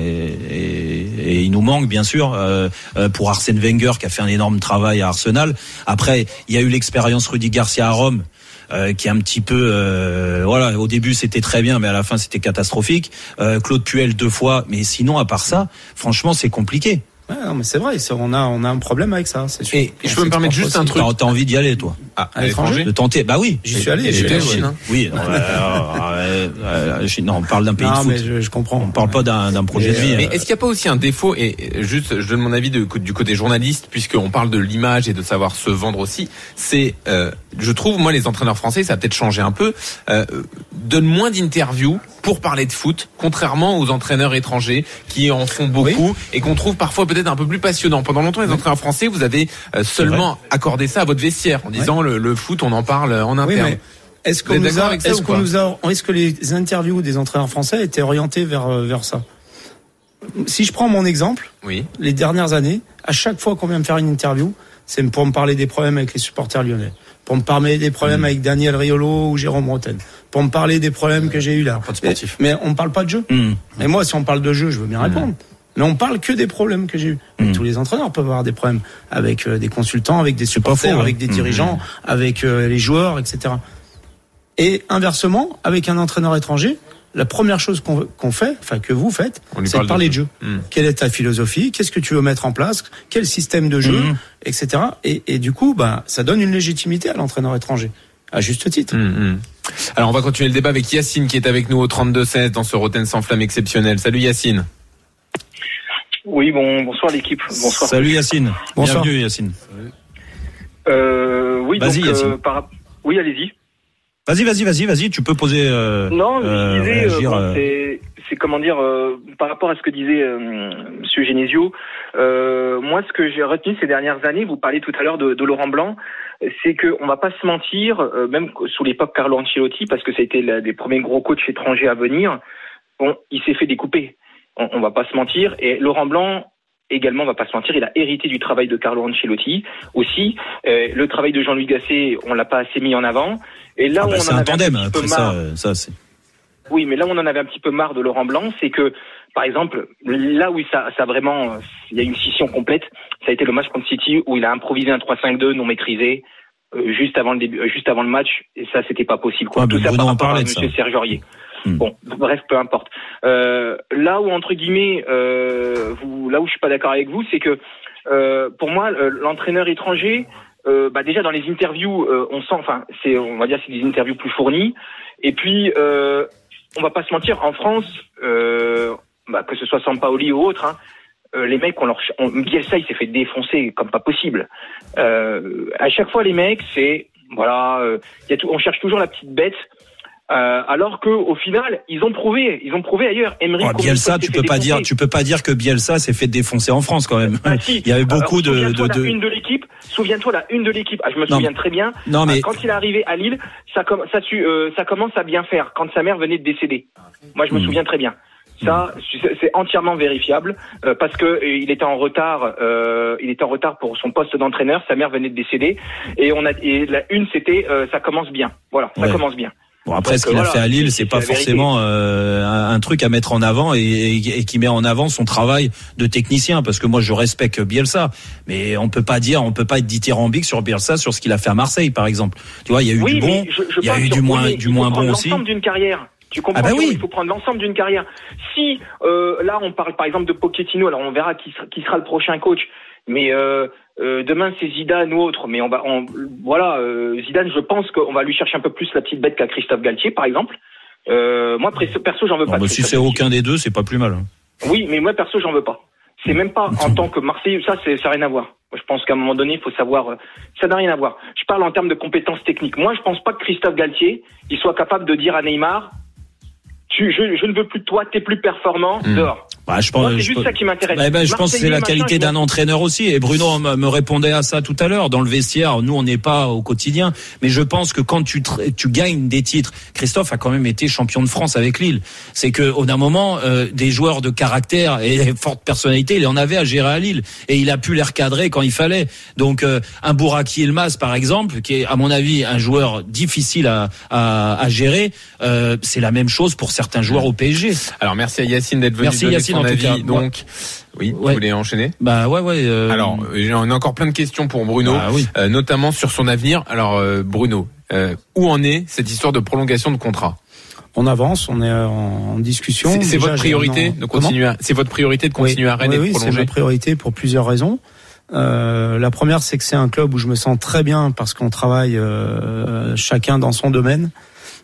et, et il nous manque bien sûr euh, euh, pour Arsène Wenger qui a fait un énorme travail à Arsenal. Après, il y a eu l'expérience Rudy Garcia à Rome. Euh, qui est un petit peu euh, voilà au début c'était très bien mais à la fin c'était catastrophique Euh, Claude Puel deux fois mais sinon à part ça franchement c'est compliqué Ouais, non, mais c'est vrai, on a, on a un problème avec ça, sûr. Et je peux me permettre juste un truc. t'as envie d'y aller toi Ah, À l'étranger de tenter. Bah oui. J'y suis allé, j'étais Chine, hein. oui non, euh, euh, euh, non, on parle d'un pays Non, de mais foot je, je comprends. on parle pas d'un d'un projet Mais, de vie Mais est-ce qu'il n'y a pas aussi un défaut, et juste je donne mon avis de- du côté journaliste, puisqu'on parle de l'image et de savoir se vendre aussi, c'est, euh, je trouve, moi les entraîneurs français, ça a peut-être changé un peu, euh, donnent moins d'interviews pour parler de foot, contrairement aux entraîneurs étrangers qui en font beaucoup et qu'on trouve parfois peut-être un peu plus passionnant. Pendant longtemps, les entraîneurs français, vous avez seulement accordé ça à votre vestiaire en disant le, le foot, on en parle en interne. est-ce qu'on nous a, est-ce ou qu'on pas nous a, est-ce que les interviews des entraîneurs français étaient orientées vers, euh, vers ça? Si je prends mon exemple, Oui. les dernières années, À chaque fois qu'on vient me faire une interview, c'est pour me parler des problèmes avec les supporters lyonnais, pour me parler des problèmes Mm. avec Daniel Riolo ou Jérôme Roten, pour me parler des problèmes que j'ai eu là. Mais, mais on ne parle pas de jeu. Mm. Et moi, si on parle de jeu, je veux bien répondre. Mais on parle que des problèmes que j'ai eu. Mm. Tous les entraîneurs peuvent avoir des problèmes avec euh, des consultants, avec des supporters, faux, ouais. avec des Mm. dirigeants, avec euh, les joueurs, etc. Et inversement, avec un entraîneur étranger, la première chose qu'on fait, enfin que vous faites, c'est parle de parler de jeu. Mm. Quelle est ta philosophie? Qu'est-ce que tu veux mettre en place? Quel système de jeu, etc. Et, et du coup, bah, ça donne une légitimité à l'entraîneur étranger, à juste titre. Alors on va continuer le débat avec Yacine qui est avec nous au 32-16 dans ce Roten sans flamme exceptionnel. Salut Yacine. Oui, bon, bonsoir l'équipe. Bonsoir. Salut Yacine. Bonsoir. Bienvenue Yacine. Euh, oui, Vas-y, donc, Yacine. par... oui, allez-y. Vas-y, vas-y, vas-y, vas-y. Tu peux poser. euh, Non, euh, je disais, euh, réagir, bon, euh, c'est, c'est comment dire, euh, par rapport à ce que disait euh, Monsieur Genesio, euh, moi, ce que j'ai retenu ces dernières années, vous parliez tout à l'heure de, de Laurent Blanc, c'est que on va pas se mentir, euh, même sous l'époque Carlo Ancelotti, parce que ça a été l'un des premiers gros coachs étrangers à venir. Bon, il s'est fait découper. On, on va pas se mentir. Et Laurent Blanc. Également, on va pas se mentir, il a hérité du travail de Carlo Ancelotti aussi. Euh, le travail de Jean-Louis Gasset, on l'a pas assez mis en avant. Et là ah où bah, on en un avait tandem. un petit peu Après ça, marre, euh, ça c'est. oui, mais là où on en avait un petit peu marre de Laurent Blanc, c'est que, par exemple, là où ça, ça vraiment, il y a une scission complète, ça a été le match contre City où il a improvisé un 3-5-2 non maîtrisé euh, juste avant le début, euh, juste avant le match, et ça c'était pas possible. Quoi. Ouais, Tout ça par en rapport à Monsieur ça. Serge Aurier. Hmm. Bon, bref, peu importe. Euh, là où entre guillemets, euh, vous, là où je suis pas d'accord avec vous, c'est que euh, pour moi, l'entraîneur étranger, euh, bah déjà dans les interviews, euh, on sent, enfin, c'est, on va dire, c'est des interviews plus fournies. Et puis, euh, on va pas se mentir, en France, euh, bah, que ce soit Sampaoli ou autre, hein, euh, les mecs, on leur, on, Bielsa, il s'est fait défoncer comme pas possible. Euh, à chaque fois, les mecs, c'est, voilà, il y on cherche toujours la petite bête. Euh, alors que au final, ils ont prouvé, ils ont prouvé ailleurs. Emery, Oh, Bielsa, tu peux pas dire, tu peux pas dire que Bielsa s'est fait défoncer en France quand même. Ah, si. Il y avait beaucoup Alors, de, de, la de- une de l'équipe. Souviens-toi la une de l'équipe. Ah, je me Non, souviens très bien. Non, mais- Ah, quand il est arrivé à Lille, ça, com- ça, tu- euh, ça commence à bien faire. Quand sa mère venait de décéder. Moi, je me Hmm. souviens très bien. Ça, c'est- entièrement vérifiable euh, parce que euh, il était en retard. euh, il était en retard pour son poste d'entraîneur. Sa mère venait de décéder et on a et la une c'était euh, ça commence bien. Voilà, ça commence bien. Bon après, Donc, ce qu'il a fait à Lille, c'est- pas forcément euh, un, un truc à mettre en avant et, et- et qui met en avant son travail de technicien. Parce que moi, je respecte Bielsa, mais on peut pas dire, on peut pas être dithyrambique sur Bielsa sur ce qu'il a fait à Marseille, par exemple. Tu vois, il y a eu oui, du bon, mais je, je il y a eu du moins, du moins bon aussi. L'ensemble d'une carrière. Tu comprends Ah bah oui. Il faut prendre l'ensemble d'une carrière. Si euh, là on parle par exemple de Pochettino, alors on verra qui sera, qui sera le prochain coach. Mais euh, euh, demain c'est Zidane ou autre. Mais on va, on, voilà, Zidane, je pense qu'on va lui chercher un peu plus la petite bête qu'à Christophe Galtier, par exemple. Moi perso, perso j'en veux Non, pas. bah, de si c'est aucun des deux, c'est pas plus mal. hein. Oui, mais moi perso, j'en veux pas. C'est même pas en tant que Marseillais, ça, ça n'a rien à voir. Je pense qu'à un moment donné, il faut savoir, ça n'a rien à voir. Je parle en termes de compétences techniques. Moi, je pense pas que Christophe Galtier, il soit capable de dire à Neymar, tu, je, je ne veux plus de toi, t'es plus performant, dehors. Bah, je pense, Moi, je juste ça qui m'intéresse. Bah, bah, je pense que c'est la machin, qualité d'un entraîneur aussi. Et Bruno me me répondait à ça tout à l'heure. Dans le vestiaire, nous, on n'est pas au quotidien. Mais je pense que quand tu, tra- tu gagnes des titres, Christophe a quand même été champion de France avec Lille. C'est que, au d'un moment, euh, des joueurs de caractère et forte personnalité, il en avait à gérer à Lille. Et il a pu les recadrer quand il fallait. Donc, euh, un Bouraki Elmas, par exemple, qui est, à mon avis, un joueur difficile à, à, à gérer, euh, c'est la même chose pour certains joueurs au PSG. Alors merci à Yacine d'être venu Merci, donner Yacine, en tout avis. cas. Donc oui, Ouais. vous voulez enchaîner Bah ouais, ouais. euh, Alors, euh, on a encore plein de questions pour Bruno, Bah oui. euh, notamment sur son avenir. Alors, euh, Bruno, euh, où en est cette histoire de prolongation de contrat? On avance, on est en, discussion. C'est votre priorité de continuer. à- C'est votre priorité de continuer oui, à Rennes oui, et de oui, c'est ma priorité pour plusieurs raisons. Euh, la première, c'est que c'est un club où je me sens très bien parce qu'on travaille euh, chacun dans son domaine.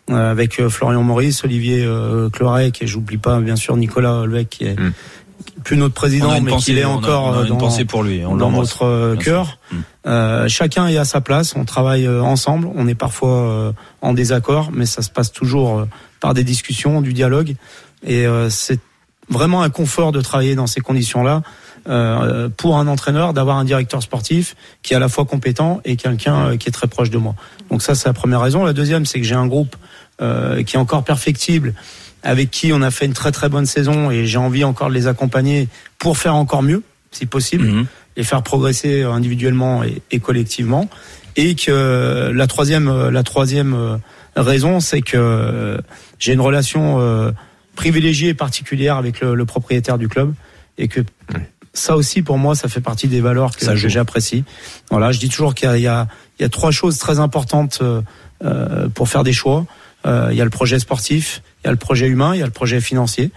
Euh, avec euh, Florian Maurice, Olivier euh, Clorec et j'oublie pas bien sûr Nicolas Holbeck qui est Mm. plus notre président une mais qui est on a- encore on a une dans, pensée pour lui. On dans l'embrasse. notre cœur. sûr. Mm. Euh, chacun est à sa place, on travaille euh, ensemble, on est parfois euh, en désaccord, mais ça se passe toujours euh, par des discussions, du dialogue, et euh, c'est vraiment un confort de travailler dans ces conditions-là euh, pour un entraîneur d'avoir un directeur sportif qui est à la fois compétent et quelqu'un euh, qui est très proche de moi. Donc ça, c'est la première raison. La deuxième, c'est que j'ai un groupe euh, qui est encore perfectible, avec qui on a fait une très très bonne saison et j'ai envie encore de les accompagner pour faire encore mieux, si possible. Mhm. les faire progresser individuellement et, et collectivement. Et que la troisième, la troisième raison, c'est que j'ai une relation euh, privilégiée et particulière avec le, le, propriétaire du club et que ça aussi pour moi ça fait partie des valeurs que, que j'apprécie. Voilà, je dis toujours qu'il y, y, y a, trois choses très importantes euh, pour faire des choix. Euh, il y a le projet sportif, il y a le projet humain, il y a le projet financier.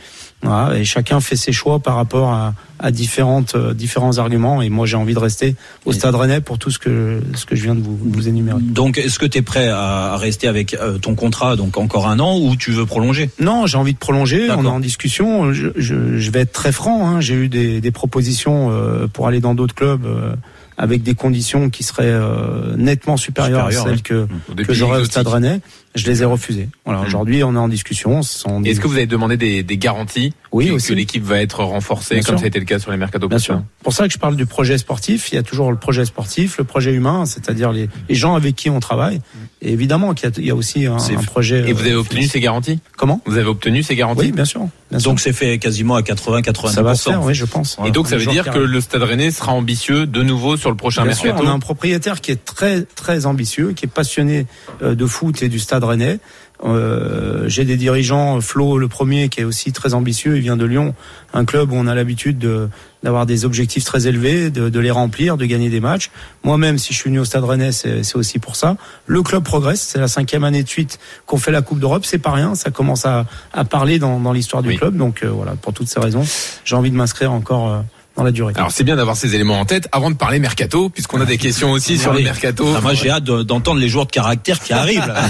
Voilà, et chacun fait ses choix par rapport à, à différentes, euh, différents arguments. Et moi, j'ai envie de rester au Stade Rennais pour tout ce que, ce que je viens de vous, vous énumérer. Donc, est-ce que tu es prêt à rester avec euh, ton contrat, donc encore un an, ou tu veux prolonger? Non, j'ai envie de prolonger. On est en discussion. Je, je, je vais être très franc. Hein. J'ai eu des, des propositions euh, pour aller dans d'autres clubs. Euh, avec des conditions qui seraient euh, nettement supérieures Supérieur, à celles que, Mmh. que j'aurais au Stade Rennais, je les ai refusées. Voilà, Mmh. aujourd'hui, on est en discussion. Est-ce que vous avez demandé des, des garanties oui, que, aussi. que l'équipe va être renforcée, Bien comme sûr. ça a été le cas sur les mercato Bien sûr. pour ça que je parle du projet sportif. Il y a toujours le projet sportif, le projet humain, c'est-à-dire les, les gens avec qui on travaille. Et évidemment qu'il y, a- il y a aussi un, un projet. Et vous avez euh, obtenu ces garanties? Comment? Vous avez obtenu ces garanties? Oui, bien sûr. Bien sûr. Donc c'est fait quasiment à 80-90%. Ça va se faire, oui, je pense. Et donc ça veut dire que le Stade Rennais sera ambitieux de nouveau sur le prochain Bien sûr, on a un propriétaire qui est très très ambitieux, qui est passionné euh, de foot et du Stade Rennais. Euh, J'ai des dirigeants, Flo le premier, qui est aussi très ambitieux. Il vient de Lyon, un club où on a l'habitude de- d'avoir des objectifs très élevés, de, de les remplir, de gagner des matchs. Moi-même, si je suis venu au Stade Rennais, c'est c'est aussi pour ça. Le club progresse. C'est la cinquième année de suite qu'on fait la Coupe d'Europe. C'est pas rien. Ça commence à, à parler dans, dans l'histoire du club. Donc euh, voilà, pour toutes ces raisons, j'ai envie de m'inscrire encore euh, dans la durée. Alors c'est bien d'avoir ces éléments en tête avant de parler mercato, puisqu'on a des questions aussi sur le mercato. Ah, moi j'ai hâte de- d'entendre les joueurs de caractère qui arrivent. là.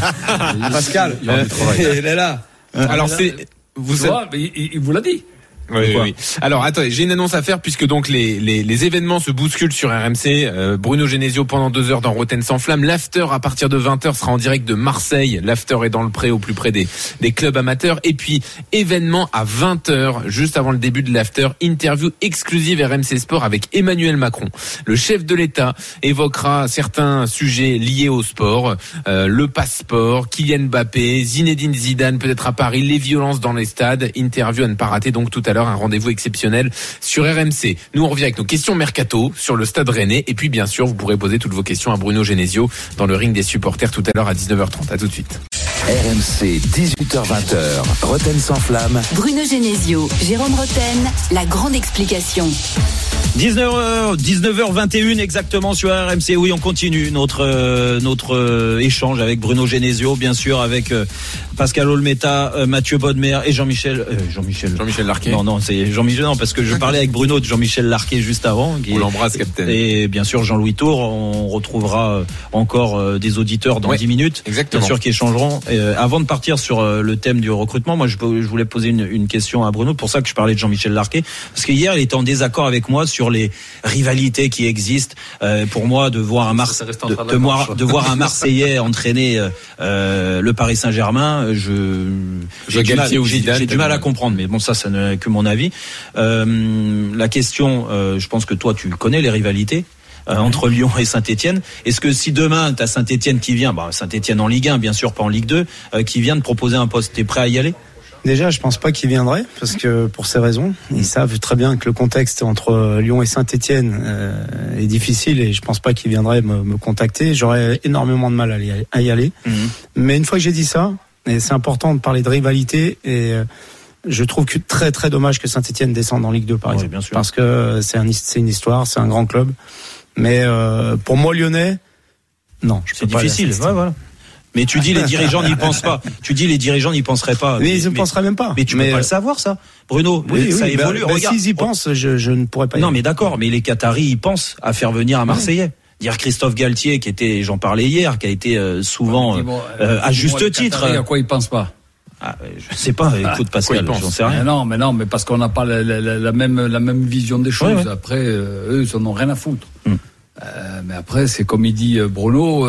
Pascal, il est là. Alors c'est vous vous l'a dit. Oui, oui. Alors attendez, j'ai une annonce à faire puisque donc les, les, les événements se bousculent sur RMC. Euh, Bruno Genesio pendant deux heures dans Roten sans flamme. L'after à partir de 20h sera en direct de Marseille. L'after est dans le pré au plus près des, des clubs amateurs. Et puis événement à 20h juste avant le début de l'after. Interview exclusive RMC Sport avec Emmanuel Macron. Le chef de l'État évoquera certains sujets liés au sport, euh, le passeport, Kylian Mbappé, Zinedine Zidane peut-être à Paris, les violences dans les stades. Interview à ne pas rater donc tout à l'heure un rendez-vous exceptionnel sur RMC. Nous on revient avec nos questions mercato sur le stade rennais et puis bien sûr vous pourrez poser toutes vos questions à Bruno Genesio dans le ring des supporters tout à l'heure à 19h30. À tout de suite. RMC 18h20h, Roten sans flamme. Bruno Genesio, Jérôme Roten, la grande explication. 19h, 19h21 exactement sur RMC. Oui, on continue notre euh, notre euh, échange avec Bruno Genesio, bien sûr, avec euh, Pascal Olmeta, euh, Mathieu Bodmer et Jean-Michel. euh, Jean-Michel. Jean-Michel Larquet. Non, non, c'est Jean-Michel. Non, parce que je parlais avec Bruno de Jean-Michel Larquet juste avant. qui On l'embrasse, capitaine. Et bien sûr, Jean-Louis Tour. On retrouvera euh, encore euh, des auditeurs dans Ouais, 10 minutes. exactement. Bien sûr, qui échangeront. Euh, avant de partir sur euh, le thème du recrutement, moi, je, je voulais poser une, une question à Bruno. Pour ça que je parlais de Jean-Michel Larquet, parce que hier, il était en désaccord avec moi sur les rivalités qui existent. Euh, pour moi, de voir un Mars, Ça reste en de, voir, marche. de voir un Marseillais entraîner euh, euh, le Paris Saint-Germain, je j'ai du, mal, Galtier ou j'ai- Zidane, j'ai du t'as mal à comprendre. Mais bon, ça, ça n'est que mon avis. Euh, la question, euh, je pense que toi, tu connais les rivalités. euh, entre Lyon et Saint-Etienne. Est-ce que si demain tu as Saint-Etienne qui vient, bah, Saint-Etienne en Ligue 1 bien sûr, pas en Ligue 2, euh, qui vient de proposer un poste, t'es prêt à y aller? Déjà, je pense pas qu'il viendrait parce que pour ces raisons, ils savent très bien que le contexte entre Lyon et Saint-Étienne euh, est difficile et je pense pas qu'il viendrait me, me contacter. J'aurais énormément de mal à y aller. aller. Mais une fois que j'ai dit ça, et c'est important de parler de rivalité et euh, je trouve que très très dommage que Saint-Etienne descende en Ligue 2 par Ouais, exemple, bien sûr. parce que c'est un, une histoire, c'est un grand club. Mais euh, pour moi Lyonnais, non, je C'est difficile. Saint-Étienne. Ouais, voilà. Mais tu dis les dirigeants n'y pensent pas. Tu dis les dirigeants n'y penseraient pas. Mais ils ne penseraient même pas. Mais tu peux pas le savoir ça, Bruno. Oui, ça oui, bah, évolue. bah, Regarde. s'ils y pensent, je, je ne pourrais pas. y Non, mais d'accord, mais les Qataris, ils pensent à faire venir un Marseillais. Dire Christophe Galtier, qui était, j'en parlais hier, qui a été euh, souvent, euh, euh, à juste titre. Qataris, À quoi ils pensent pas Ah, je sais pas, écoute Pascal, j'en sais Mais rien. non, mais non, mais parce qu'on n'a pas la, la- la- la même la même vision des choses. Ouais, ouais. Après, euh, eux, ils en ont rien à foutre. Hmm. Euh, mais après, c'est comme il dit euh, Bruno,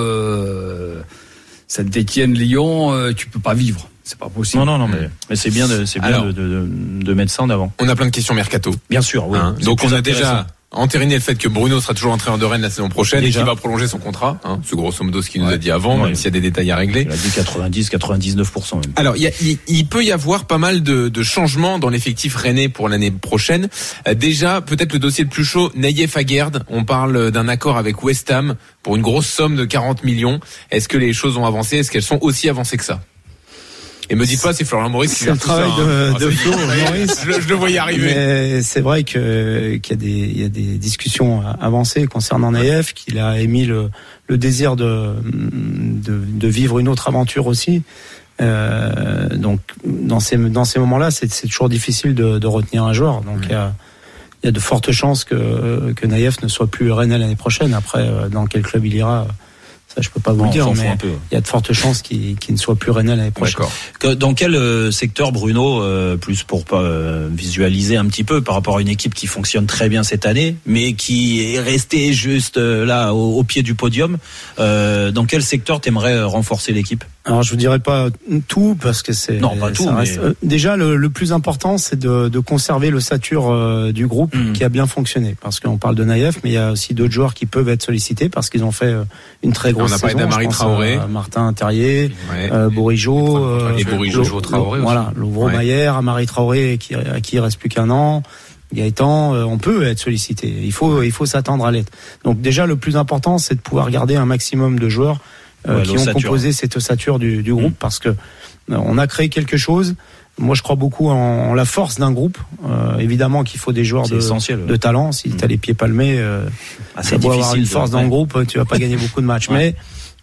euh, Saint-Étienne, Lyon, euh, tu peux pas vivre. C'est pas possible. Non, non, non, mais, mais c'est bien, de, c'est bien Alors. de, de, de- de mettre ça en avant. On a plein de questions mercato. Bien sûr, oui. Hein, Donc on a déjà entériner le fait que Bruno sera toujours entraîneur de Rennes la saison prochaine Déjà. et qu'il va prolonger son contrat. Hein, c'est grosso modo ce qu'il nous a dit avant, Ouais. même s'il y a des détails à régler. Il a dit 90, 99% même. Alors, il, y a- il- il peut y avoir pas mal de, de changements dans l'effectif rennais pour l'année prochaine. Euh, déjà, peut-être le dossier le plus chaud, Naïef Aguerd. On parle d'un accord avec West Ham pour une grosse somme de 40 millions. Est-ce que les choses ont avancé? Est-ce qu'elles sont aussi avancées que ça? Et me dites pas, c'est Florian Maurice qui C'est gère le tout travail ça, de, hein. Ah, de Flo, est. Maurice. Je, je le voyais arriver. Mais c'est vrai que qu'il y a des il y a des discussions avancées concernant Naïef, qu'il a émis le, le désir de, de de vivre une autre aventure aussi. Euh, donc dans ces dans ces moments-là, c'est c'est toujours difficile de, de retenir un joueur. Donc il y a il y a de fortes chances que que Naïef ne soit plus Rennes l'année prochaine. Après, euh, dans quel club il ira, ça je peux pas vous le dire, mais il y a de fortes chances qu'il ne soit plus Rennes l'année prochaine. Dans quel euh, secteur, Bruno, euh, plus pour pas euh, visualiser un petit peu par rapport à une équipe qui fonctionne très bien cette année, mais qui est restée juste euh, là au, au pied du podium, euh, dans quel secteur t'aimerais renforcer l'équipe? Alors je vous dirais pas tout parce que c'est Non, pas tout, mais- Euh, déjà le, le plus important c'est de, de conserver le sature euh, du groupe Mhm. qui a bien fonctionné parce qu'on parle de Naïef mais il y a aussi d'autres joueurs qui peuvent être sollicités parce qu'ils ont fait euh, une très grosse On a saison. d'Amari Je pense Traoré. à Martin Terrier, Ouais. euh, Bourigeau, euh, Et Bourigeau, Traoré aussi. voilà, Louvre Ouais. Mayer, Amari Traoré qui, à qui il reste plus qu'un an. Gaëtan, euh, on peut être sollicité. Il faut, il faut s'attendre à l'être. Donc déjà, le plus important, c'est de pouvoir garder un maximum de joueurs euh, Ouais, qui ont composé cette ossature du, du groupe, parce que euh, on a créé quelque chose. Moi, je crois beaucoup en, en la force d'un groupe. Euh, évidemment qu'il faut des joueurs de, essentiel. de talent. Si tu as les pieds palmés, euh, Ah, c'est doit avoir une force dans le groupe, tu vas pas gagner beaucoup de matchs. Ouais.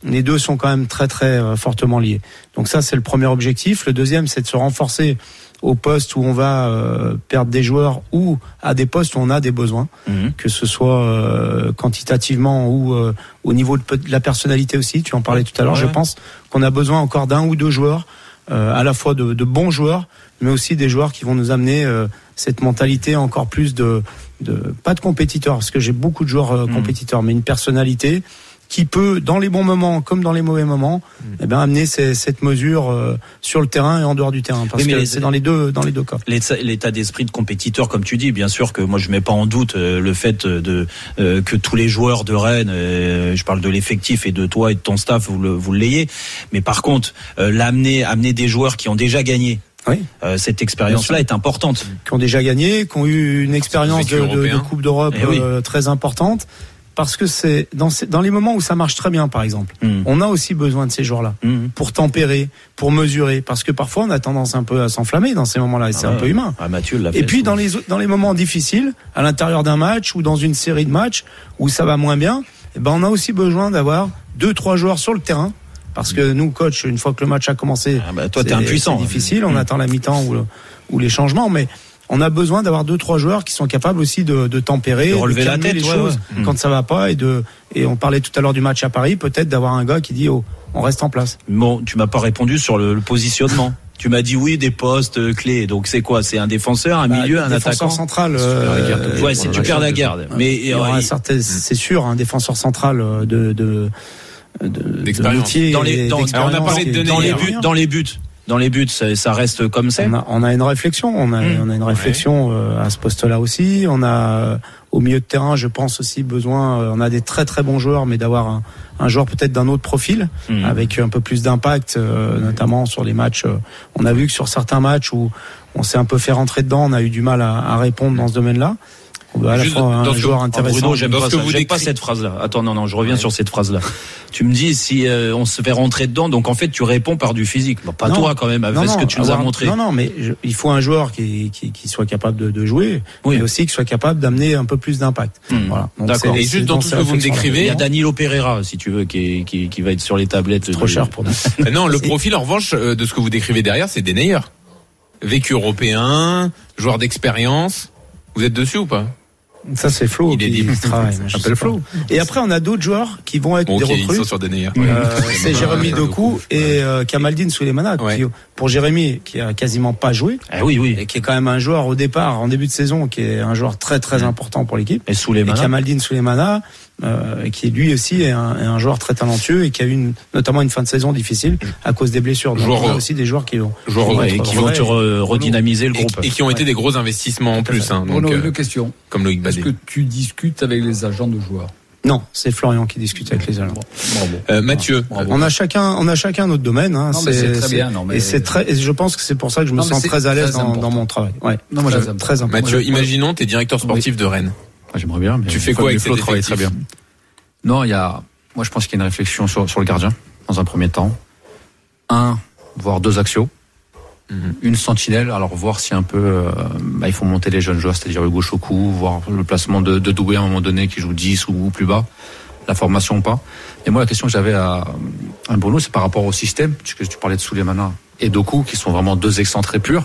Mais les deux sont quand même très très euh, fortement liés. Donc ça c'est le premier objectif. Le deuxième c'est de se renforcer au poste où on va euh, perdre des joueurs ou à des postes où on a des besoins, Mhm. que ce soit euh, quantitativement ou euh, au niveau de, la personnalité aussi. Tu en parlais tout à l'heure. Ouais, Je pense qu'on a besoin encore d'un ou deux joueurs, euh, à la fois de, de bons joueurs, mais aussi des joueurs qui vont nous amener euh, cette mentalité encore plus de, de pas de compétiteurs, parce que j'ai beaucoup de joueurs euh, Mhm. compétiteurs, mais une personnalité qui peut, dans les bons moments comme dans les mauvais moments, eh ben, amener ces- cette mesure euh, sur le terrain et en dehors du terrain. Parce Oui, mais que c'est dans les deux, dans les deux cas. L'état d'esprit de compétiteur, comme tu dis, bien sûr que moi je mets pas en doute euh, le fait de euh, que tous les joueurs de Rennes, euh, je parle de l'effectif et de toi et de ton staff, vous le- vous l'ayez. Mais par contre, euh, l'amener, amener des joueurs qui ont déjà gagné. Oui. euh, cette expérience-là est importante. qui ont déjà gagné, qui ont eu une expérience de, vécu de-. Coupe d'Europe Eh oui. euh, très importante. Parce que c'est dans, ces- dans les moments où ça marche très bien, par exemple, Mhm. on a aussi besoin de ces joueurs-là Mhm. pour tempérer, pour mesurer, parce que parfois on a tendance un peu à s'enflammer dans ces moments-là, et c'est Ah un peu humain. Ah, Mathieu l'a Et puis dans les dans les moments difficiles, à l'intérieur d'un match ou dans une série de matchs où ça va moins bien, eh ben on a aussi besoin d'avoir deux trois joueurs sur le terrain. Parce que nous, coach, une fois que le match a commencé, Ah bah, toi, t'es c'est- impuissant. C'est difficile. On Mm. attend la mi-temps ou, le- ou les changements, mais on a besoin d'avoir deux trois joueurs qui sont capables aussi de, de tempérer, De relever la calmer tête, les ouais, choses ouais. Mm. quand ça va pas et de et on parlait tout à l'heure du match à Paris, peut-être d'avoir un gars qui dit oh on reste en place. Bon, tu m'as pas répondu sur le, le positionnement. tu m'as dit oui, des postes euh, clés. Donc c'est quoi? C'est un défenseur, un Bah, milieu, un défenseur attaquant? central. euh, Ouais, si tu perds la garde. Mais il y aura euh, un certain- c'est sûr, un défenseur central de de de, de D'expérience. métier dans les dans, on a parlé de dans les buts, dans les buts, dans les buts, ça, ça reste comme c'est. On a, on a une réflexion, on a, Mm. on a une réflexion euh, à ce poste-là aussi. On a euh, au milieu de terrain, je pense aussi besoin. euh, on a des très très bons joueurs, mais d'avoir un, un joueur peut-être d'un autre profil, Mm. avec un peu plus d'impact, notamment sur les matchs. on a vu que sur certains matchs où on s'est un peu fait rentrer dedans, on a eu du mal à, à répondre dans ce domaine-là. Veut à la fois un joueur Ah, intéressant. Bruno, j'aime pas, ce que ça. vous J'aime pas décrit- cette phrase-là. Attends, non, non, je reviens sur cette phrase-là. Tu me dis si euh, on se fait rentrer dedans, donc en fait tu réponds par du physique. Bon, pas Non. toi quand même, avec Non, ce que tu nous as montré. Non, non, mais je- il faut un joueur qui, qui, qui soit capable de, de jouer, Oui. mais aussi qui soit capable d'amener un peu plus d'impact. Hmm. Voilà. Donc D'accord. c'est- Et juste dans tout ce que vous me décrivez, Il y a Danilo Pereira, si tu veux, qui, qui, qui va être sur les tablettes. trop cher pour nous. Euh, Non, le profil en revanche euh, de ce que vous décrivez derrière, c'est des Neyer. Vécu européen, joueur d'expérience. Vous êtes dessus ou pas? Ça, c'est Flo Il est libre. travaille. moi, je Appelle sais pas. Flo. Et après, on a d'autres joueurs qui vont être Bon, des ok, ils sont recrues. sur des Neyer. Euh, c'est Jérémy Doku et euh, Kamaldine Souleymana. Ouais. qui, pour Jérémy, qui a quasiment pas joué, Ah oui, oui. et qui est quand même un joueur au départ, en début de saison, qui est un joueur très très important pour l'équipe. Et les Et. Kamaldine Souleymana, euh, qui lui aussi est un, est un joueur très talentueux et qui a eu une, notamment une fin de saison difficile à cause des blessures. Donc Joueur, on a euh, aussi des joueurs qui ont Joueur qui vont Ouais, être et qui vont vrais. te re- redynamiser le groupe. et qui ont été des gros investissements en plus. Hein, donc, Bruno, euh, une question. comme Loïc. Est-ce que tu discutes avec les agents de joueurs? Non, c'est Florian qui discute avec les agents. Bravo. Euh, Mathieu, On a chacun, on a chacun notre domaine. Hein. C'est très bien, non, mais- Et c'est très, et je pense que c'est pour ça que je me Non, sens très à l'aise très dans, mon travail. Ouais. Non, moi, très, j'aime- très important. Mathieu, imaginons, t'es directeur sportif de Rennes. Ah, J'aimerais bien. Mais Tu fais quoi avec Flo travaille très bien. Non, il y a. Moi, je pense qu'il y a une réflexion sur, sur le gardien dans un premier temps. Un, voire deux axios. Mhm. Une sentinelle. Alors voir si un peu, euh, bah, il faut monter les jeunes joueurs, c'est-à-dire Hugo Choukou, voir le placement de, de Doué à un moment donné qui joue 10 ou, ou plus bas, la formation ou pas. Et moi, la question que j'avais à, à Bruno, c'est par rapport au système, puisque tu parlais de Souleymana et Doku, qui sont vraiment deux excentrés purs.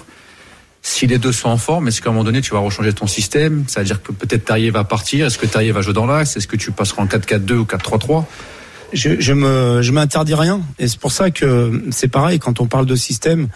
Si les deux sont en forme, est-ce qu'à un moment donné, tu vas rechanger ton système? C'est-à-dire que peut-être Terrier va partir. Est-ce que Terrier va jouer dans l'axe? Est-ce que tu passeras en 4-4-2 ou 4-3-3 je, je me, je m'interdis rien. Et c'est pour ça que c'est pareil quand on parle de système.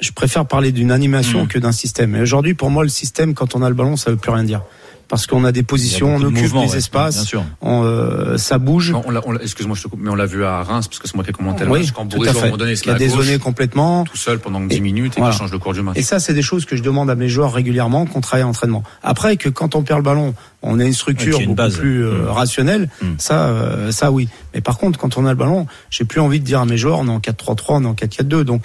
Je préfère parler d'une animation Mm. que d'un système. Et aujourd'hui, pour moi, le système, quand on a le ballon, ça veut plus rien dire. Parce qu'on a des positions, on occupe ouais, espaces, on, euh, ça bouge. Excuse-moi, je te coupe, mais on l'a vu à Reims, parce que c'est moi qui ai commenté Oui, match. Quand tout à à un fait. moment donné, il a à dézonné complètement. tout seul pendant 10 Et- minutes et voilà. qui change le cours du match. Et ça, c'est des choses que je demande à mes joueurs régulièrement, qu'on travaille en entraînement. Après, que quand on perd le ballon, on a une structure a une beaucoup base. plus euh, Mm. rationnelle. Mm. Ça, euh, ça oui. Mais par contre, quand on a le ballon, j'ai plus envie de dire à mes joueurs, on est en 4-3-3, on est en 4-4-2. Donc,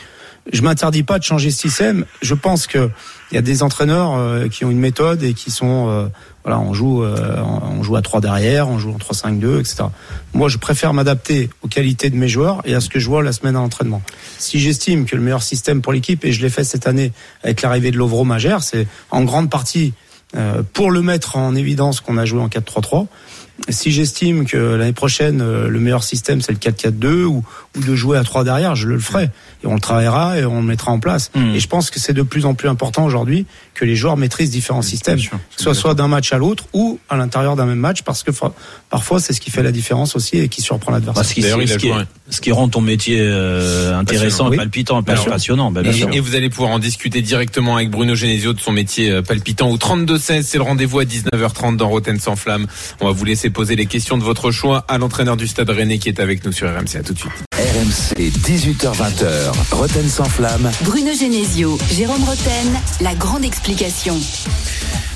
je m'interdis pas de changer ce système. Je pense que il y a des entraîneurs euh, qui ont une méthode et qui sont, euh, voilà, on joue, euh, on joue à 3 derrière, on joue en 3-5-2, etc. Moi, je préfère m'adapter aux qualités de mes joueurs et à ce que je vois la semaine à l'entraînement. Si j'estime que le meilleur système pour l'équipe, et je l'ai fait cette année avec l'arrivée de Lovro Magère, c'est en grande partie euh, pour le mettre en évidence qu'on a joué en 4-3-3. Si j'estime que l'année prochaine, euh, le meilleur système, c'est le 4-4-2 ou, ou de jouer à 3 derrière, je le ferai. Et on le travaillera et on le mettra en place. Mm. Et je pense que c'est de plus en plus important aujourd'hui que les joueurs maîtrisent différents systèmes, sûr. que ce soit soit d'un match à l'autre ou à l'intérieur d'un même match, parce que parfois c'est ce qui fait la différence aussi et qui surprend Bah, l'adversaire. ce, qui, ce ce rend ton métier euh, intéressant, Oui. palpitant, passionnant. Bah, bien Et, et vous allez pouvoir en discuter directement avec Bruno Genesio de son métier euh, palpitant au 32-16. C'est le rendez-vous à 19h30 dans Roten sans flamme. On va vous laisser poser les questions de votre choix à l'entraîneur du Stade Rennais qui est avec nous sur RMC. À tout de suite. RMC 18h20h, Roten sans flamme. Bruno Genesio, Jérôme Roten, la grande explication.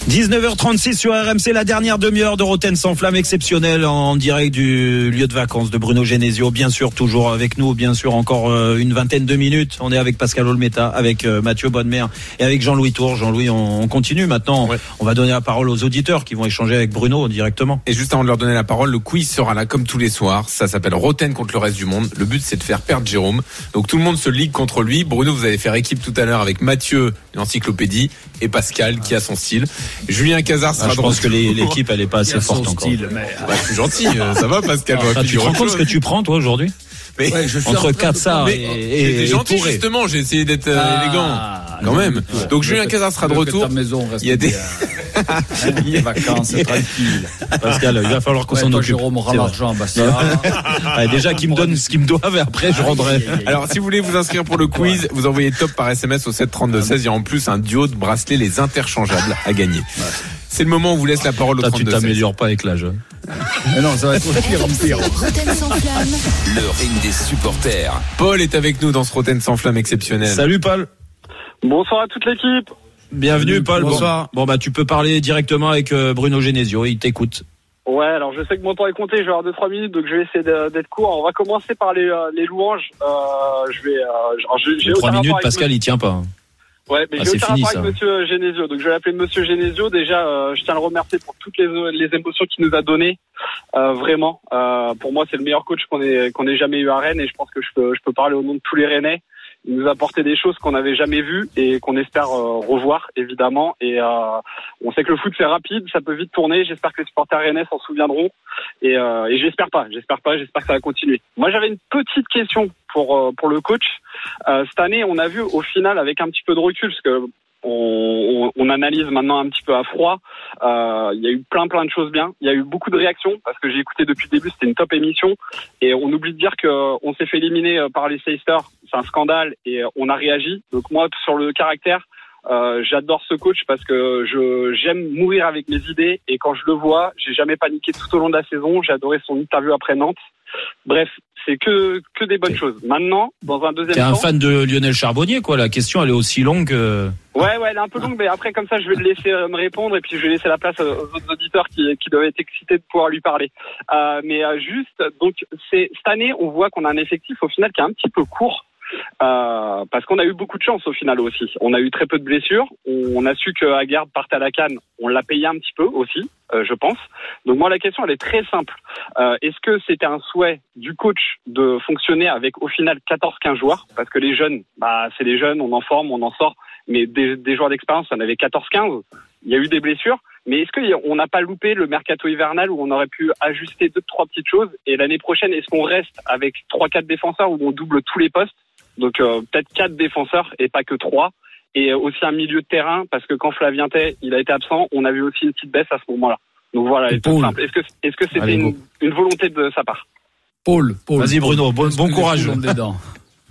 19h36 sur RMC, la dernière demi-heure de Roten sans flamme exceptionnelle en direct du lieu de vacances de Bruno Genesio. Bien sûr, toujours avec nous, bien sûr, encore euh, une vingtaine de minutes. On est avec Pascal Olmeta, avec euh, Mathieu Bonnemer et avec Jean-Louis Tour. Jean-Louis, on, on continue maintenant. Ouais. On va donner la parole aux auditeurs qui vont échanger avec Bruno directement. Et juste avant de leur donner la parole, le quiz sera là comme tous les soirs. Ça s'appelle Roten contre le reste du monde. Le but c'est de faire perdre Jérôme. Donc tout le monde se ligue contre lui. Bruno, vous allez faire équipe tout à l'heure avec Mathieu, l'encyclopédie, et Pascal qui a son style. Julien Cazard sera Ah, je de pense que l'équipe, elle est pas assez forte encore. Bah, c'est gentil, euh, ça va Pascal. Ah, tu te rends compte ce que tu prends toi aujourd'hui Mais- Ouais, je suis Entre Katsar Mais- et, J'étais et, et gentil justement, j'ai essayé d'être euh, Ah, élégant quand même. Donc Julien Cazard sera de retour. ta maison reste Il y a des-. Hein, vacances tranquilles. Pascal, il va falloir qu'on Ouais, s'en occupe. Jérôme, on rend C'est vrai. l'argent, Bastien. Ah, déjà qu'ils me donnent ce qu'ils me doivent et après je rendrai. Alors, si vous voulez vous inscrire pour le quiz, vous envoyez top par SMS au 732-16. Il y a en plus un duo de bracelets les interchangeables à gagner. C'est le moment où on vous laisse la parole au Toi, tu 32-16. t'améliores pas avec l'âge. Mais non, ça va être pire en pire. Roten sans flamme. Le ring des supporters. Paul est avec nous dans ce Roten sans flamme exceptionnel. Salut Paul. Bonsoir à toute l'équipe. Bienvenue Paul. Bon- bonsoir. Bon, bah tu peux parler directement avec euh, Bruno Genesio, il t'écoute. Ouais, alors je sais que mon temps est compté, je vais avoir 2-3 minutes, donc je vais essayer de- d'être court. On va commencer par les, euh, les louanges. Euh, je vais, euh, genre, j'ai- j'ai Les trois aucun minutes, rapport avec Pascal, il tient pas. hein. Ouais, mais Ah, j'ai c'est aucun fini, rapport avec. Monsieur Genesio, donc je vais l'appeler Monsieur Genesio. Déjà, euh, je tiens à le remercier pour toutes les, les émotions qu'il nous a données. Euh, vraiment, euh, pour moi, c'est le meilleur coach qu'on ait qu'on ait jamais eu à Rennes, et je pense que je peux, je peux parler au nom de tous les Rennais. Il nous a apporté des choses qu'on n'avait jamais vues et qu'on espère euh, revoir, évidemment. Et euh, on sait que le foot c'est rapide, ça peut vite tourner. J'espère que les supporters rennais s'en souviendront. Et, euh, et j'espère pas, j'espère pas, j'espère que ça va continuer. Moi, j'avais une petite question pour euh, pour le coach. Euh, cette année, on a vu au final avec un petit peu de recul, parce que on, on- analyse maintenant un petit peu à froid. Euh, Il y a eu plein plein de choses bien. Il y a eu beaucoup de réactions parce que j'ai écouté depuis le début. C'était une top émission et on oublie de dire que on s'est fait éliminer par les Seisters. C'est un scandale et euh, on a réagi. Donc moi, sur le caractère, Euh, J'adore ce coach parce que je j'aime mourir avec mes idées et quand je le vois, j'ai jamais paniqué tout au long de la saison. J'ai adoré son interview après Nantes. Bref, c'est que que des bonnes choses. Maintenant, dans un deuxième T'es un temps, fan de Lionel Charbonnier, quoi. La question, elle est aussi longue. euh, Ouais, ouais, elle est un peu longue, mais après, comme ça, je vais le laisser euh, me répondre et puis je vais laisser la place aux autres auditeurs qui, qui doivent être excités de pouvoir lui parler. Euh, mais juste, donc, c'est cette année, on voit qu'on a un effectif au final qui est un petit peu court. Euh, parce qu'on a eu beaucoup de chance au final aussi. On a eu très peu de blessures. On, a su que Haggard partait à la canne. On l'a payé un petit peu aussi, euh, je pense. Donc moi la question elle est très simple. Euh, Est-ce que c'était un souhait du coach de fonctionner avec au final 14-15 joueurs? Parce que les jeunes, bah c'est les jeunes, on en forme, on en sort. Mais des, des joueurs d'expérience, on avait 14-15. Il y a eu des blessures. Mais est-ce qu'on n'a pas loupé le mercato hivernal où on aurait pu ajuster deux trois petites choses? Et l'année prochaine est-ce qu'on reste avec trois quatre défenseurs où on double tous les postes? Donc euh, peut-être quatre défenseurs et pas que trois et euh, aussi un milieu de terrain parce que quand Flavien Tay il a été absent on a vu aussi une petite baisse à ce moment-là donc voilà c'est tout simple. est-ce que est-ce que c'était Allez, une, volonté de sa part? Paul, Paul. Vas-y, Bruno, bon- bon courage. Dedans.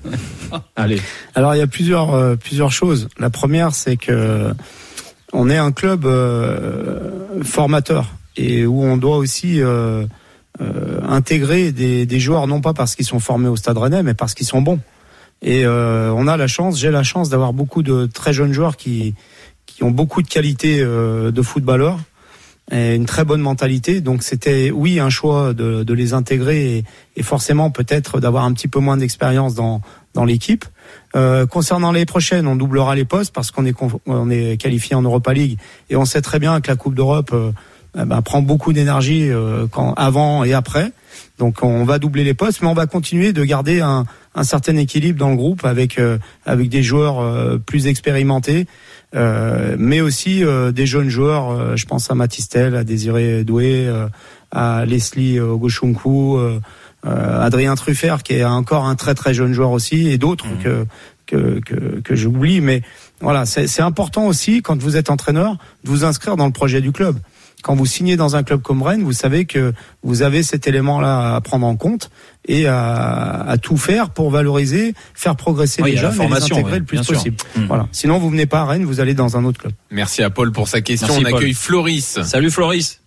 Allez. Alors il y a plusieurs euh, plusieurs choses. La première c'est que on est un club euh, formateur et où on doit aussi euh, euh, intégrer des, des joueurs non pas parce qu'ils sont formés au Stade Rennais mais parce qu'ils sont bons. Et euh, on a la chance, j'ai la chance d'avoir beaucoup de très jeunes joueurs qui qui ont beaucoup de qualités euh, de footballeurs et une très bonne mentalité. Donc c'était oui un choix de, de les intégrer et, et forcément peut-être d'avoir un petit peu moins d'expérience dans dans l'équipe. Euh, concernant les prochaines, on doublera les postes parce qu'on est on est qualifié en Europa League et on sait très bien que la Coupe d'Europe euh, eh ben, prend beaucoup d'énergie euh, quand avant et après. Donc on va doubler les postes, mais on va continuer de garder un, un certain équilibre dans le groupe avec euh, avec des joueurs euh, plus expérimentés, euh, mais aussi euh, des jeunes joueurs. euh, je pense à Matistel, à Désiré Doué, euh, à Leslie Ogochunku, euh, euh, Adrien Truffert qui est encore un très très jeune joueur aussi, et d'autres que que que, que j'oublie. Mais voilà, c'est c'est important aussi quand vous êtes entraîneur de vous inscrire dans le projet du club. Quand vous signez dans un club comme Rennes, vous savez que vous avez cet élément-là à prendre en compte et à, à tout faire pour valoriser, faire progresser Oui, les jeunes et les intégrer ouais, le plus possible. Mm. Voilà. Sinon, vous venez pas à Rennes, vous allez dans un autre club. Merci à Paul pour sa question. Merci, On Paul. accueille Floris. Salut Floris.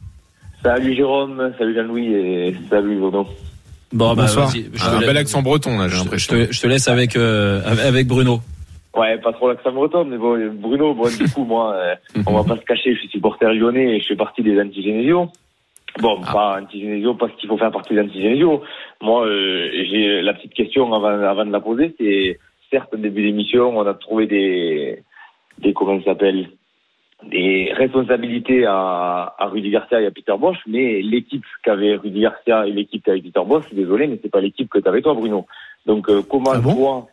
Salut Jérôme, salut Jean-Louis et salut Bruno. Bon, bah, Bonsoir. vas-y. Je Un te bel accent breton là, j'ai je l'impression. te, je te laisse avec euh, avec Bruno. Ouais, pas trop l'accent breton, mais bon, Bruno, bon, du coup, moi, euh, on va pas se cacher, je suis supporter lyonnais et je fais partie des anti-Genesio. Bon, pas anti-Genesio parce qu'il faut faire partie des anti-Genesio. Moi, euh, j'ai la petite question avant, avant de la poser, c'est certes, au début d'émission, on a trouvé des, des comment ça s'appelle, des responsabilités à, à Rudy Garcia et à Peter Bosch, mais l'équipe qu'avait Rudy Garcia et l'équipe qu'avait Peter Bosch, je suis désolé, mais c'est pas l'équipe que t'avais toi, Bruno. Donc, euh, comment toi,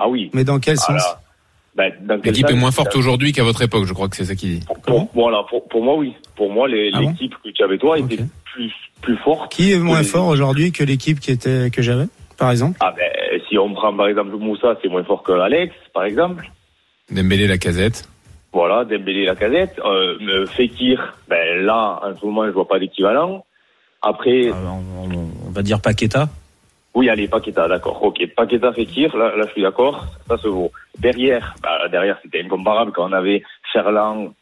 ah oui. Mais dans quel sens Ben, quel L'équipe est moins forte Ça- aujourd'hui qu'à votre époque, je crois que c'est ça qu'il dit. pour, voilà, pour, pour moi, oui. Pour moi, Ah bon l'équipe que tu avais toi était plus, plus forte. Qui est moins les- fort aujourd'hui que l'équipe qui était que j'avais, par exemple Ah ben, si on prend par exemple Moussa, c'est moins fort que Alex, par exemple. Dembélé la casette. Voilà, Dembélé, la casette. Euh, Fekir, ben là, en ce moment, je vois pas d'équivalent. Après, On va dire Paqueta. Oui, allez, Paqueta, d'accord. Ok, Paqueta, Fekir, là, là, je suis d'accord, ça se vaut. Derrière, bah, derrière, c'était incomparable quand on avait Ferland,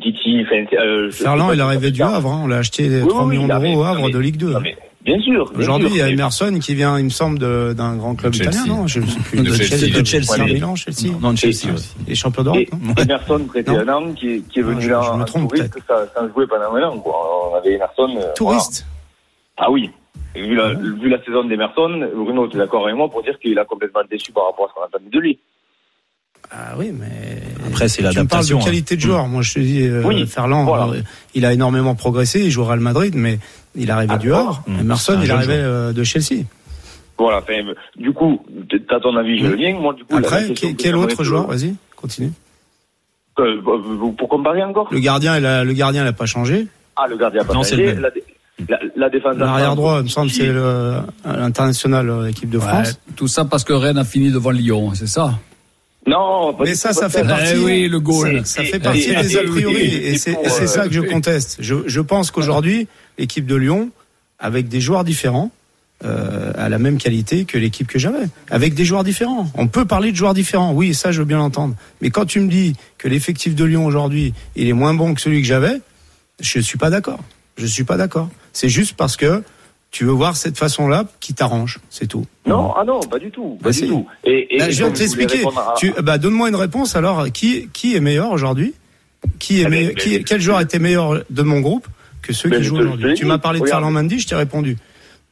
Titi, enfin, euh, Ferland, il arrivait ça du ça. Havre, hein. on l'a acheté Oui, 3 oui, millions d'euros au Havre mais- de Ligue 2. non, mais Bien sûr. Aujourd'hui, il y a Emerson qui vient, il me semble, de- d'un grand club Chelsea. italien, non? Je sais plus. De Chelsea. de Chelsea. Ouais, mais- Milan, Chelsea. Non, de Chelsea aussi. Et champion d'Europe. Emerson prêté un an qui, est- qui est Non, venu là je me en trompe touriste sans, sans jouer pendant un an. Quoi. On avait Emerson. euh, Touriste? Ah oui. Et vu, la, vu la saison d'Emerson, Bruno, tu es d'accord avec moi pour dire qu'il a complètement déçu par rapport à ce qu'on attendait de lui. Ah oui, mais Après, c'est tu me parles l'adaptation. de qualité de hein. joueur. Moi, je te dis, euh, Oui, Ferland, voilà. euh, il a énormément progressé. Il joue au Real Madrid, mais il arrivait Ah, du. Havre. Mmh. Emerson, il arrivait euh, de Chelsea. Voilà. Du coup, t'as ton avis, je le viens. Moi, du coup, Après, quel, autre joueur Vas-y, continue. Euh, pour comparer encore? Le gardien, il a, le gardien, il a pas changé. Ah, le gardien a pas Non, changé. le même. La, dé- la, la défense L'arrière droit, il me semble, c'est le- l'international euh, équipe de Ouais, France. tout ça parce que Rennes a fini devant Lyon, c'est ça Non, pas Mais ça, ça fait ça. partie. Eh oui, le goal. Ça fait partie et- des a priori, et- et et c'est pour, et c'est euh, ça que je conteste. Je, je pense qu'aujourd'hui, l'équipe de Lyon, avec des joueurs différents, euh, à la même qualité que l'équipe que j'avais, avec des joueurs différents. On peut parler de joueurs différents, oui, ça je veux bien l'entendre. Mais quand tu me dis que l'effectif de Lyon aujourd'hui, il est moins bon que celui que j'avais, je suis pas d'accord. Je suis pas d'accord. C'est juste parce que tu veux voir cette façon-là qui t'arrange, c'est tout. Non, ah non, pas du tout. Pas Bah, du tout. Et, et, Bah, et je viens de comme je voulais t'expliquer. répondre à- Tu, bah, donne-moi une réponse alors. Qui, qui est meilleur aujourd'hui? Qui est Ah, mais- mais- Quel joueur était meilleur de mon groupe que ceux Mais qui jouent aujourd'hui? Tu m'as parlé de. Ferland Mendy, je t'ai répondu.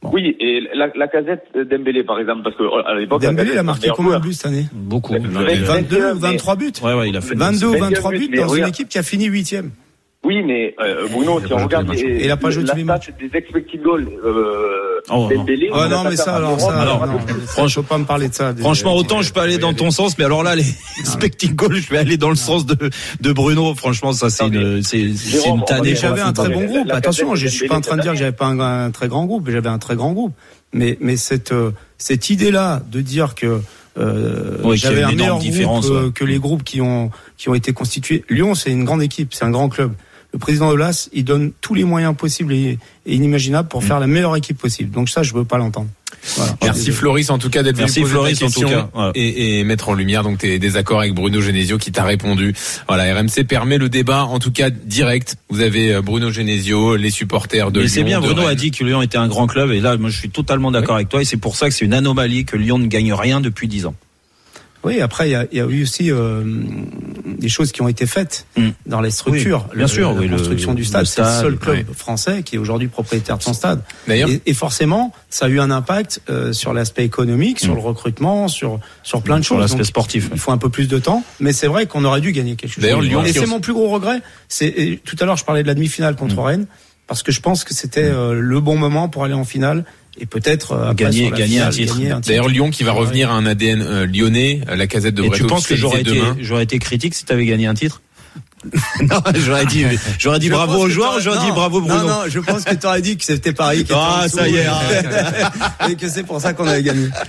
Oui, et la, la casette Dembélé, par exemple, parce que euh, à l'époque. Dembélé, il a marqué combien de buts cette année? Beaucoup. joueur. Ouais, 22 ou mais- 23 buts? Ouais, ouais, il a fait. 22 ou 21 23 buts dans une regarde. équipe qui a fini huitième. Oui, mais euh, Bruno, Il a si on regarde les les, matchs. Il a pas joué la matchs. des expected goals, euh, Oh, Dembélé. Oh on non, mais pas ça, alors ça, alors, non, franchement, faut pas me parler de ça. des- Franchement, autant je peux aller dans ton sens, mais alors là, les expecting goals, je vais aller dans le sens de, de Bruno. Franchement, ça, c'est Non, une, c'est, une tannée. J'avais un très bon groupe. Attention, je suis pas en train de dire que j'avais pas un, très grand groupe. J'avais un très grand groupe. Mais mais cette euh, cette idée-là de dire que euh, Oui, j'avais un énorme meilleur différence, groupe ouais. que les groupes qui ont qui ont été constitués. Lyon, c'est une grande équipe, c'est un grand club. Le président de l'AS, il donne tous les moyens possibles et, et inimaginables Mm. pour faire la meilleure équipe possible. Donc ça, je veux pas l'entendre. Voilà. Merci Floris en tout cas d'être venu Merci, poser Floris, ta en tout cas, et, et mettre en lumière donc tes désaccords avec Bruno Genesio qui t'a répondu. Voilà, RMC permet le débat en tout cas direct. Vous avez euh, Bruno Genesio, les supporters de Mais Lyon. c'est bien, Bruno a dit que Lyon était un grand club, et là, moi, je suis totalement d'accord avec toi, et c'est pour ça que c'est une anomalie que Lyon ne gagne rien depuis 10 ans. Oui, après, il y a, y a eu aussi euh, des choses qui ont été faites Mm. dans les structures. Oui, bien sûr, la oui, le- construction du stade, le c'est le seul club français qui est aujourd'hui propriétaire de son stade. D'ailleurs, Et, et forcément, ça a eu un impact euh, sur l'aspect économique, sur Mm. le recrutement, sur sur plein de Sur choses. l'aspect Donc, sportif. il faut un peu plus de temps, mais c'est vrai qu'on aurait dû gagner quelque chose. D'ailleurs, Lyon et c'est mon plus gros regret. C'est tout à l'heure, je parlais de la demi-finale contre Mm. Rennes parce que je pense que c'était euh, le bon moment pour aller en finale et peut-être euh, après, Gagner- gagner un finale, titre. gagner un titre. D'ailleurs Lyon qui va revenir à un ADN euh, lyonnais, la casette Et devrait tu penses que j'aurais été, j'aurais été critique si tu avais gagné un titre Non, j'aurais dit, j'aurais dit Je bravo aux joueurs, t'aurais- j'aurais dit bravo Bruno. Non, non, je pense que tu aurais dit que c'était Paris qui était Ah, ça y est, et- et que c'est pour ça qu'on avait gagné.